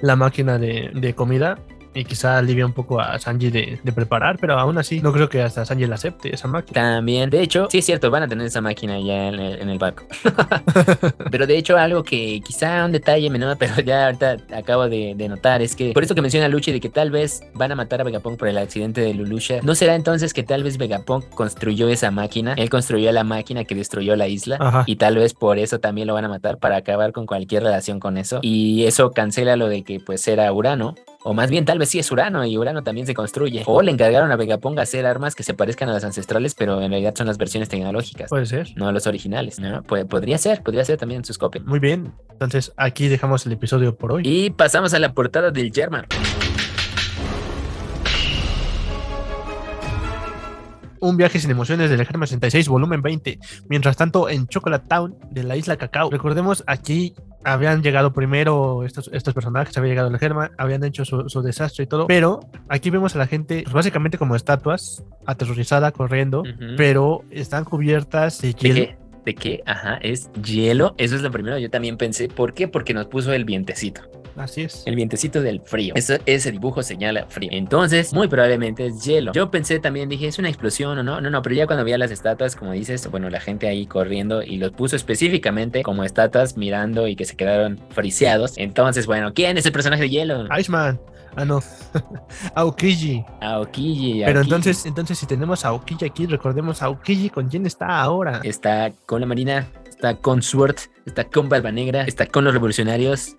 la máquina de, de comida. Y quizá alivia un poco a Sanji de, de preparar, pero aún así no creo que hasta Sanji la acepte esa máquina. También, de hecho, sí es cierto, van a tener esa máquina ya en el, en el barco. pero de hecho, algo que quizá un detalle menor, pero ya ahorita acabo de, de notar, es que por eso que menciona Luchi de que tal vez van a matar a Vegapunk por el accidente de Lulusha, ¿no será entonces que tal vez Vegapunk construyó esa máquina? Él construyó la máquina que destruyó la isla Ajá. y tal vez por eso también lo van a matar para acabar con cualquier relación con eso. Y eso cancela lo de que pues era Urano. O más bien, tal vez sí es Urano y Urano también se construye. O le encargaron a Vegapunk hacer armas que se parezcan a las ancestrales, pero en realidad son las versiones tecnológicas, Puede ser. no los originales. ¿no? Podría ser, podría ser también su copia. Muy bien. Entonces aquí dejamos el episodio por hoy. Y pasamos a la portada del German. Un viaje sin emociones del Germa 66, volumen 20. Mientras tanto, en Chocolate Town de la isla Cacao. Recordemos, aquí habían llegado primero estos, estos personajes, había llegado el Germa, habían hecho su, su desastre y todo. Pero aquí vemos a la gente, pues, básicamente como estatuas, aterrorizada, corriendo, pero están cubiertas de ¿De hielo. qué? ¿De qué? Ajá, es hielo. Eso es lo primero. Yo también pensé, ¿por qué? Porque nos puso el vientecito. Así es. El vientecito del frío. Eso, ese dibujo señala frío. Entonces, muy probablemente es hielo. Yo pensé también, dije, ¿es una explosión o no? No, no, pero ya cuando vi a las estatuas, como dices, bueno, la gente ahí corriendo y los puso específicamente como estatuas mirando y que se quedaron friseados. Entonces, bueno, ¿quién es el personaje de hielo? Iceman. Ah, no. Aokiji. Aokiji. Pero entonces, entonces, si tenemos a Aokiji aquí, recordemos a Aokiji con quién está ahora. Está con la Marina, está con Sword, está con Barba Negra, está con los revolucionarios.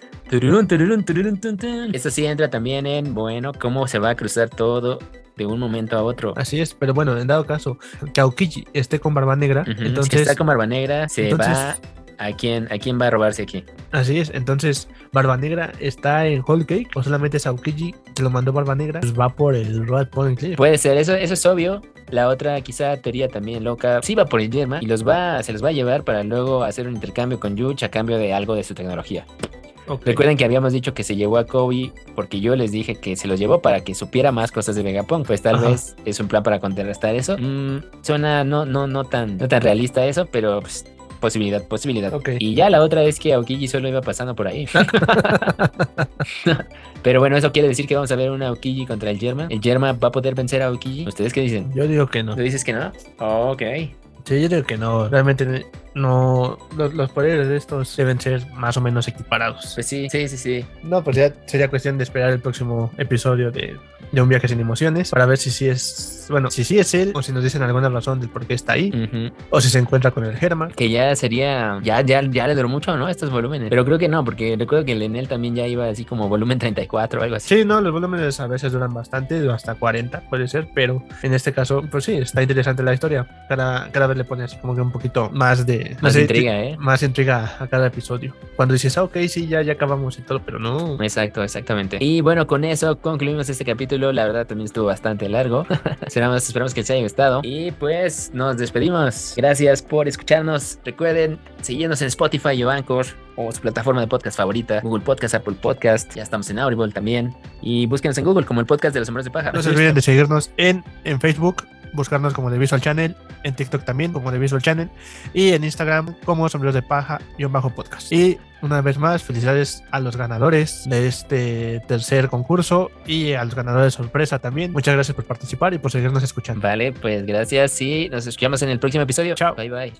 Tun, tun. Eso sí entra también en, bueno, cómo se va a cruzar todo de un momento a otro. Así es, pero bueno, en dado caso que Aokiji esté con barba negra, entonces está con Barba Negra, se entonces- va ¿A quién, ¿A quién va a robarse aquí? Así es, entonces Barba Negra está en Whole Cake o solamente Saukiji se lo mandó Barba Negra, pues va por el Road Point Clear. Puede ser, eso, eso es obvio. La otra quizá teoría también loca, sí va por el Yerma y los va, se los va a llevar para luego hacer un intercambio con Yuch a cambio de algo de su tecnología. Okay. Recuerden que habíamos dicho que se llevó a Kobe porque yo les dije que se los llevó para que supiera más cosas de Vegapunk. Pues tal Ajá. vez es un plan para contrarrestar eso. Mm, suena no, no, no, tan, no tan realista eso, pero pues, posibilidad, posibilidad. Ok. Y ya la otra es que Aokiji solo iba pasando por ahí. pero bueno, eso quiere decir que vamos a ver una Aokiji contra el Germa. ¿El Germa va a poder vencer a Aokiji? ¿Ustedes qué dicen? Yo digo que no. ¿Tú dices que no? ok. Sí, yo digo que no. Realmente no. Los, los poderes de estos deben ser más o menos equiparados. Pues sí, sí, sí, sí. No, pues ya sería cuestión de esperar el próximo episodio de, de Un viaje sin emociones para ver si sí es. Bueno, si sí es él o si nos dicen alguna razón del por qué está ahí Ujú. o si se encuentra con el Germa. Que ya sería, ya, ya, ya le duró mucho, ¿no? Estos volúmenes. Pero creo que no, porque recuerdo que el Enel también ya iba así como volumen 34 o algo así. Sí, no, los volúmenes a veces duran bastante, hasta 40 puede ser, pero en este caso, pues sí, está interesante la historia. Cada, cada vez le pone así como que un poquito más de... Más intriga, ¿eh? Más intriga a cada episodio. Cuando dices, ah, ok, sí, ya, ya acabamos y todo, pero no. Exacto, exactamente. Y bueno, con eso concluimos este capítulo. La verdad también estuvo bastante largo. esperamos, esperamos que les haya gustado. Y pues nos despedimos. Gracias por escucharnos. Recuerden seguirnos en Spotify o Anchor o su plataforma de podcast favorita. Google Podcast, Apple Podcast. Ya estamos en Audible también. Y búsquenos en Google como el podcast de los hombres de paja. No se olviden de seguirnos en, en Facebook, buscarnos como The Visual Channel, en TikTok también como The Visual Channel y en Instagram como Sombreros de Paja y un bajo podcast. Y una vez más, felicidades a los ganadores de este tercer concurso y a los ganadores de sorpresa también. Muchas gracias por participar y por seguirnos escuchando. Vale, pues gracias y nos escuchamos en el próximo episodio. Chao. Bye bye.